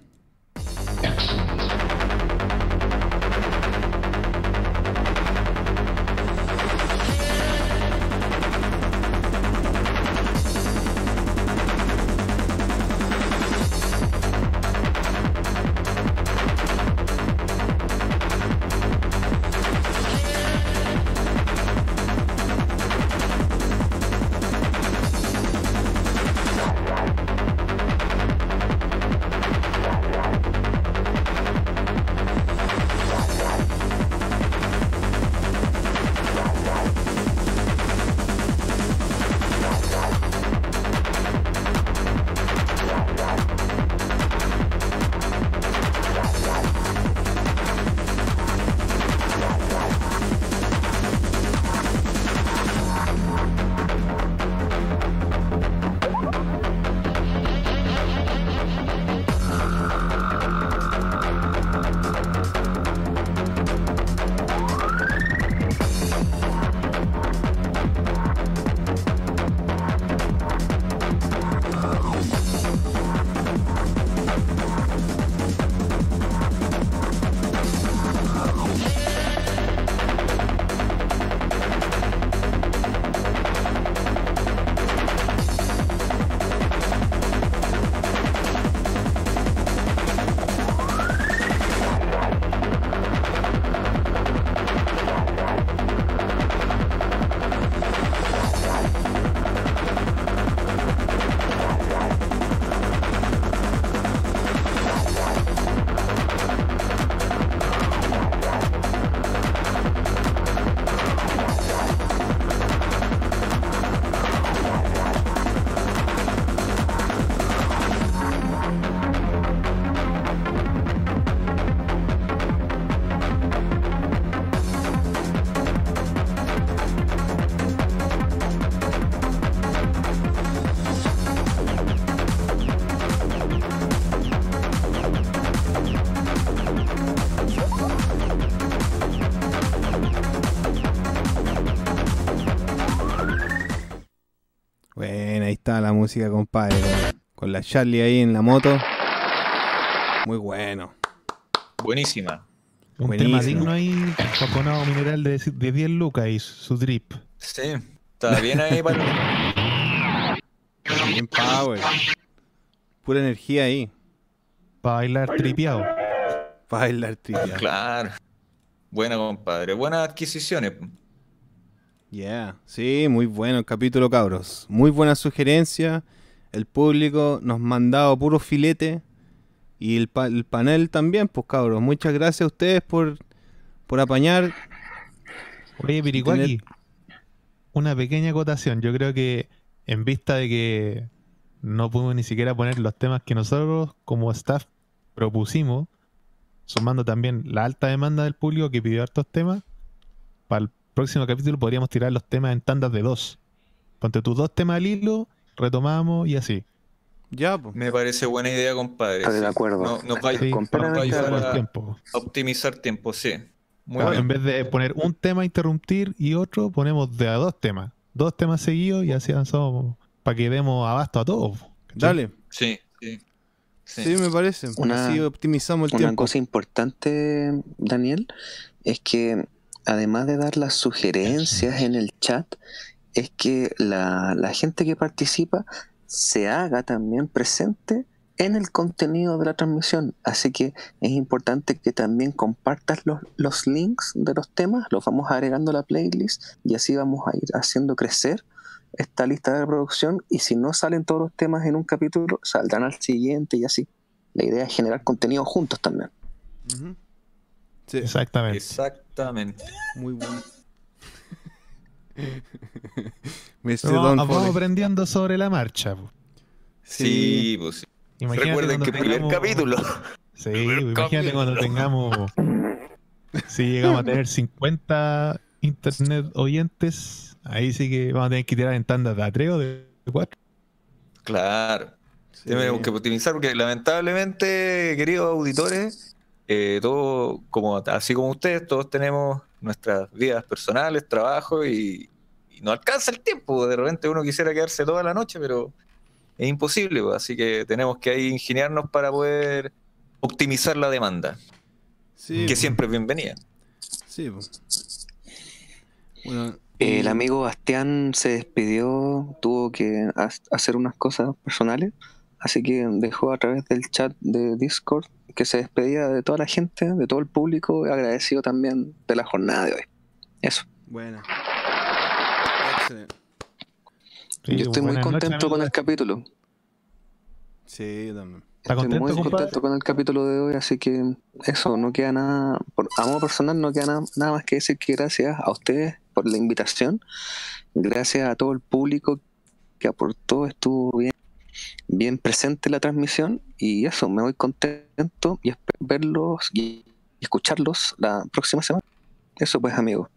Música, compadre. Con, la Charlie ahí en la moto. Muy bueno. Buenísima. Un Buenísimo. tema digno ahí, coconado mineral de, de 10 lucas y su drip. Sí. Está bien ahí para Bien power. Pura energía ahí. Para bailar tripeado. Para bailar trivia. Claro. Buena, compadre. Buenas adquisiciones. Yeah. Sí, muy bueno el capítulo, cabros. Muy buena sugerencia. El público nos ha mandado puro filete. Y el, pa- el panel también, pues cabros. Muchas gracias a ustedes por, por apañar. Oye, Piricuaki, una pequeña acotación. Yo creo que en vista de que no pudimos ni siquiera poner los temas que nosotros como staff propusimos, sumando también la alta demanda del público que pidió hartos temas, para el próximo capítulo podríamos tirar los temas en tandas de dos. Ponte tus dos temas al hilo, retomamos y así. Ya, pues. Me parece buena idea, compadre. Estoy de acuerdo. No- nos va, Sí, nos completamente va a ayudar a, tiempo. a optimizar tiempo, sí. Muy Claro, bueno. En vez de poner un tema, interrumpir y otro, ponemos de a dos temas. Dos temas seguidos y así avanzamos para que demos abasto a todos. Dale. Sí, sí. sí. Sí, me parece. Una- Así optimizamos el Una tiempo. cosa importante, Daniel, es que además de dar las sugerencias en el chat, es que la, gente que participa se haga también presente en el contenido de la transmisión. Así que es importante que también compartas los, links de los temas, los vamos agregando a la playlist y así vamos a ir haciendo crecer esta lista de reproducción y si no salen todos los temas en un capítulo, saldrán al siguiente y así. La idea es generar contenido juntos también. Sí, Exactamente. Exactamente. muy bueno. Mr. Vamos, Don vamos Foley. aprendiendo sobre la marcha. po. Sí, pues sí. Imagínate Recuerden que primer tengamos- capítulo. Sí, imagínate capítulo. cuando tengamos. Si llegamos a tener 50 internet oyentes, ahí sí que vamos a tener que tirar en tandas de a tres o de cuatro. Claro. Sí. Tenemos que optimizar porque lamentablemente, queridos auditores, eh, todo, como, así como ustedes, todos tenemos nuestras vidas personales, trabajo y, y no alcanza el tiempo. De repente uno quisiera quedarse toda la noche, pero es imposible. pues, Así que tenemos que ahí ingeniarnos para poder optimizar la demanda, Sí, que po. siempre es bienvenida. Sí. Bueno, El amigo Bastián se despidió, tuvo que ha- hacer unas cosas personales, así que dejó a través del chat de Discord que se despedía de toda la gente, de todo el público, agradecido también de la jornada de hoy. Eso. Excelente. Sí, Yo estoy muy contento con el capítulo. Sí, yo también. ¿Está Estoy contento, muy compadre? contento con el capítulo de hoy, así que eso, no queda nada, por, a modo personal no queda nada, nada más que decir que gracias a ustedes por la invitación, gracias a todo el público que aportó, estuvo bien, bien presente en la transmisión y eso, me voy contento y espero verlos y escucharlos la próxima semana. Eso pues amigos,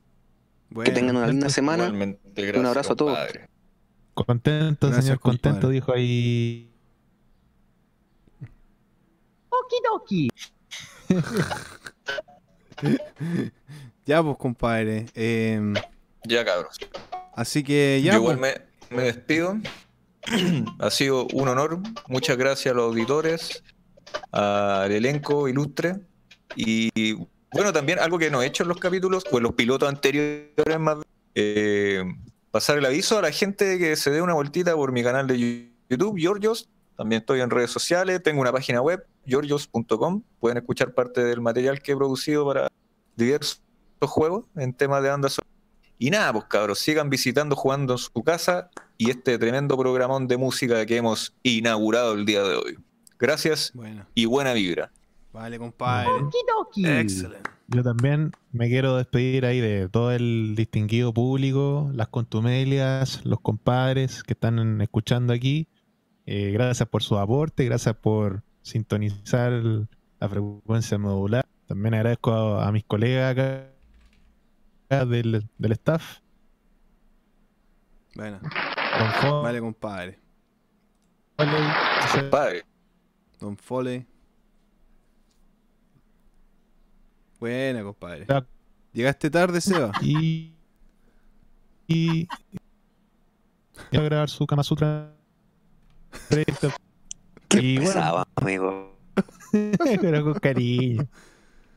que Buena. tengan una linda semana. Gracias, abrazo a todos. Contento, Gracias, señor, contento, compadre. dijo ahí. Ya, pues, compadre. Eh, Ya, cabros. así que ya. Yo igual pues. me, me despido. ha sido un honor. Muchas gracias a los auditores, al elenco ilustre. Y bueno, también algo que no he hecho en los capítulos, pues los pilotos anteriores más. eh, pasar el aviso a la gente que se dé una vueltita por mi canal de YouTube, Georgios. También estoy en redes sociales, tengo una página web, georgios.com. Pueden escuchar parte del material que he producido para diversos juegos en temas de banda sonora. Y nada, pues cabros, sigan visitando, jugando en su casa y este tremendo programón de música que hemos inaugurado el día de hoy. Gracias Bueno, y buena vibra. vale, compadre. Excelente. Yo también me quiero despedir ahí de todo el distinguido público, las contumelias, los compadres que están escuchando aquí. Eh, gracias por su aporte, gracias por sintonizar la frecuencia modular. También agradezco a, a mis colegas acá, acá del, del staff. Bueno, Don vale, compadre. Foley, Compadre, Don Foley. Buena, compadre. Llegaste tarde, Seba. y, y, y va a grabar su Kama Sutra. Y bueno. amigo. pero con cariño.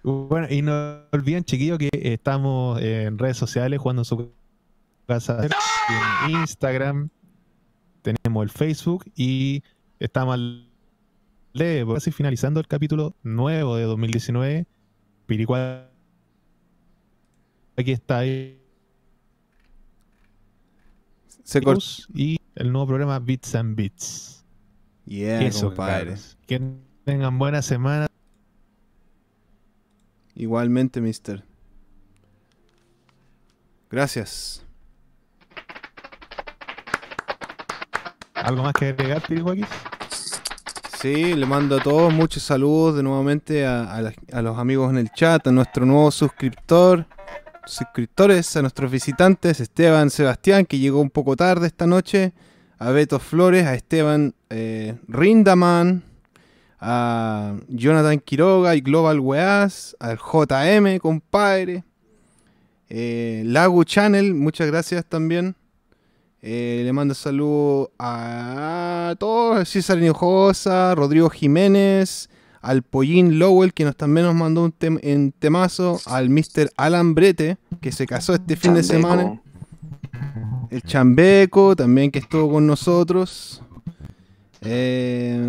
Bueno, y no olviden, chiquillos, que estamos en redes sociales jugando en su casa, en Instagram, tenemos el Facebook y estamos al leve, casi finalizando el capítulo nuevo de 2019. Piricuá, aquí está ahí. Se cortó. y el nuevo programa Bits and Bits. Yeah, Eso, compadre. Que tengan buena semana. Igualmente, mister. Gracias. ¿Algo más que agregar, Piricuaquis? Sí, le mando a todos muchos saludos de nuevamente a, a los amigos en el chat, a nuestro nuevo suscriptor, suscriptores, a nuestros visitantes, Esteban Sebastián, que llegó un poco tarde esta noche, a Beto Flores, a Esteban eh, Rindaman, a Jonathan Quiroga y Global Weas, al JM, compadre, eh, Lagu Channel, muchas gracias también. Eh, le mando saludos a todos, César Hinojosa, Rodrigo Jiménez, al Pollín Lowell, que nos también nos mandó un tem- en temazo, al Mr. Alan Brete, que se casó este fin de semana, el Chambeco, también que estuvo con nosotros. Eh,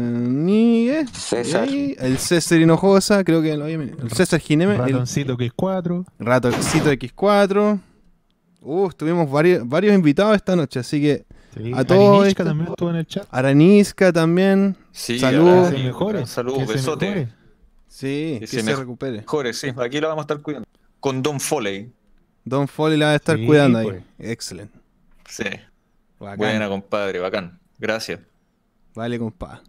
y, eh, César. y el César Hinojosa, creo que lo había el César Jiménez, el Ratoncito que es 4. Ratoncito X4. Uh, tuvimos varios, varios invitados esta noche, así que Sí, A todos Arinisca estos- también estuvo en el chat. Aranisca también. Sí, Saludos. mejore. Saludos, besote. mejore. Sí, Que que se recupere. Mejores, sí, aquí lo vamos a estar cuidando. Con Don Foley. Don Foley la va a estar Sí, cuidando ahí. pues. Excelente. Sí. Bacán. Buena, compadre, bacán. Gracias. Vale, compa.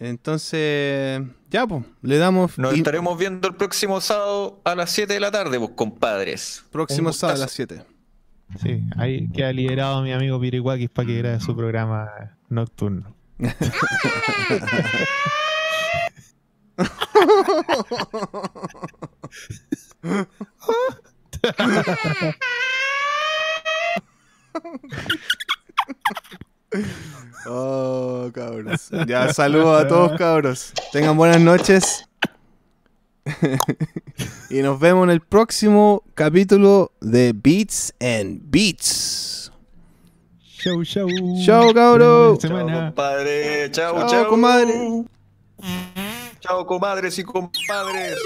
Entonces, ya, pues, le damos Nos y- estaremos viendo el próximo sábado a las 7 de la tarde, pues, compadres. próximo sábado a las gustazo. 7. Sí, ahí queda liberado mi amigo Pirihuakis para que grabe su programa nocturno. Oh, cabros. Ya, saludos a todos, cabros. Tengan buenas noches. y nos vemos en el próximo capítulo de Beats and Beats. Chau, chau. Chau, cabro. Buena Chao, semana. compadre. Chao, Chao, chao. comadre. Chao, comadres y compadres.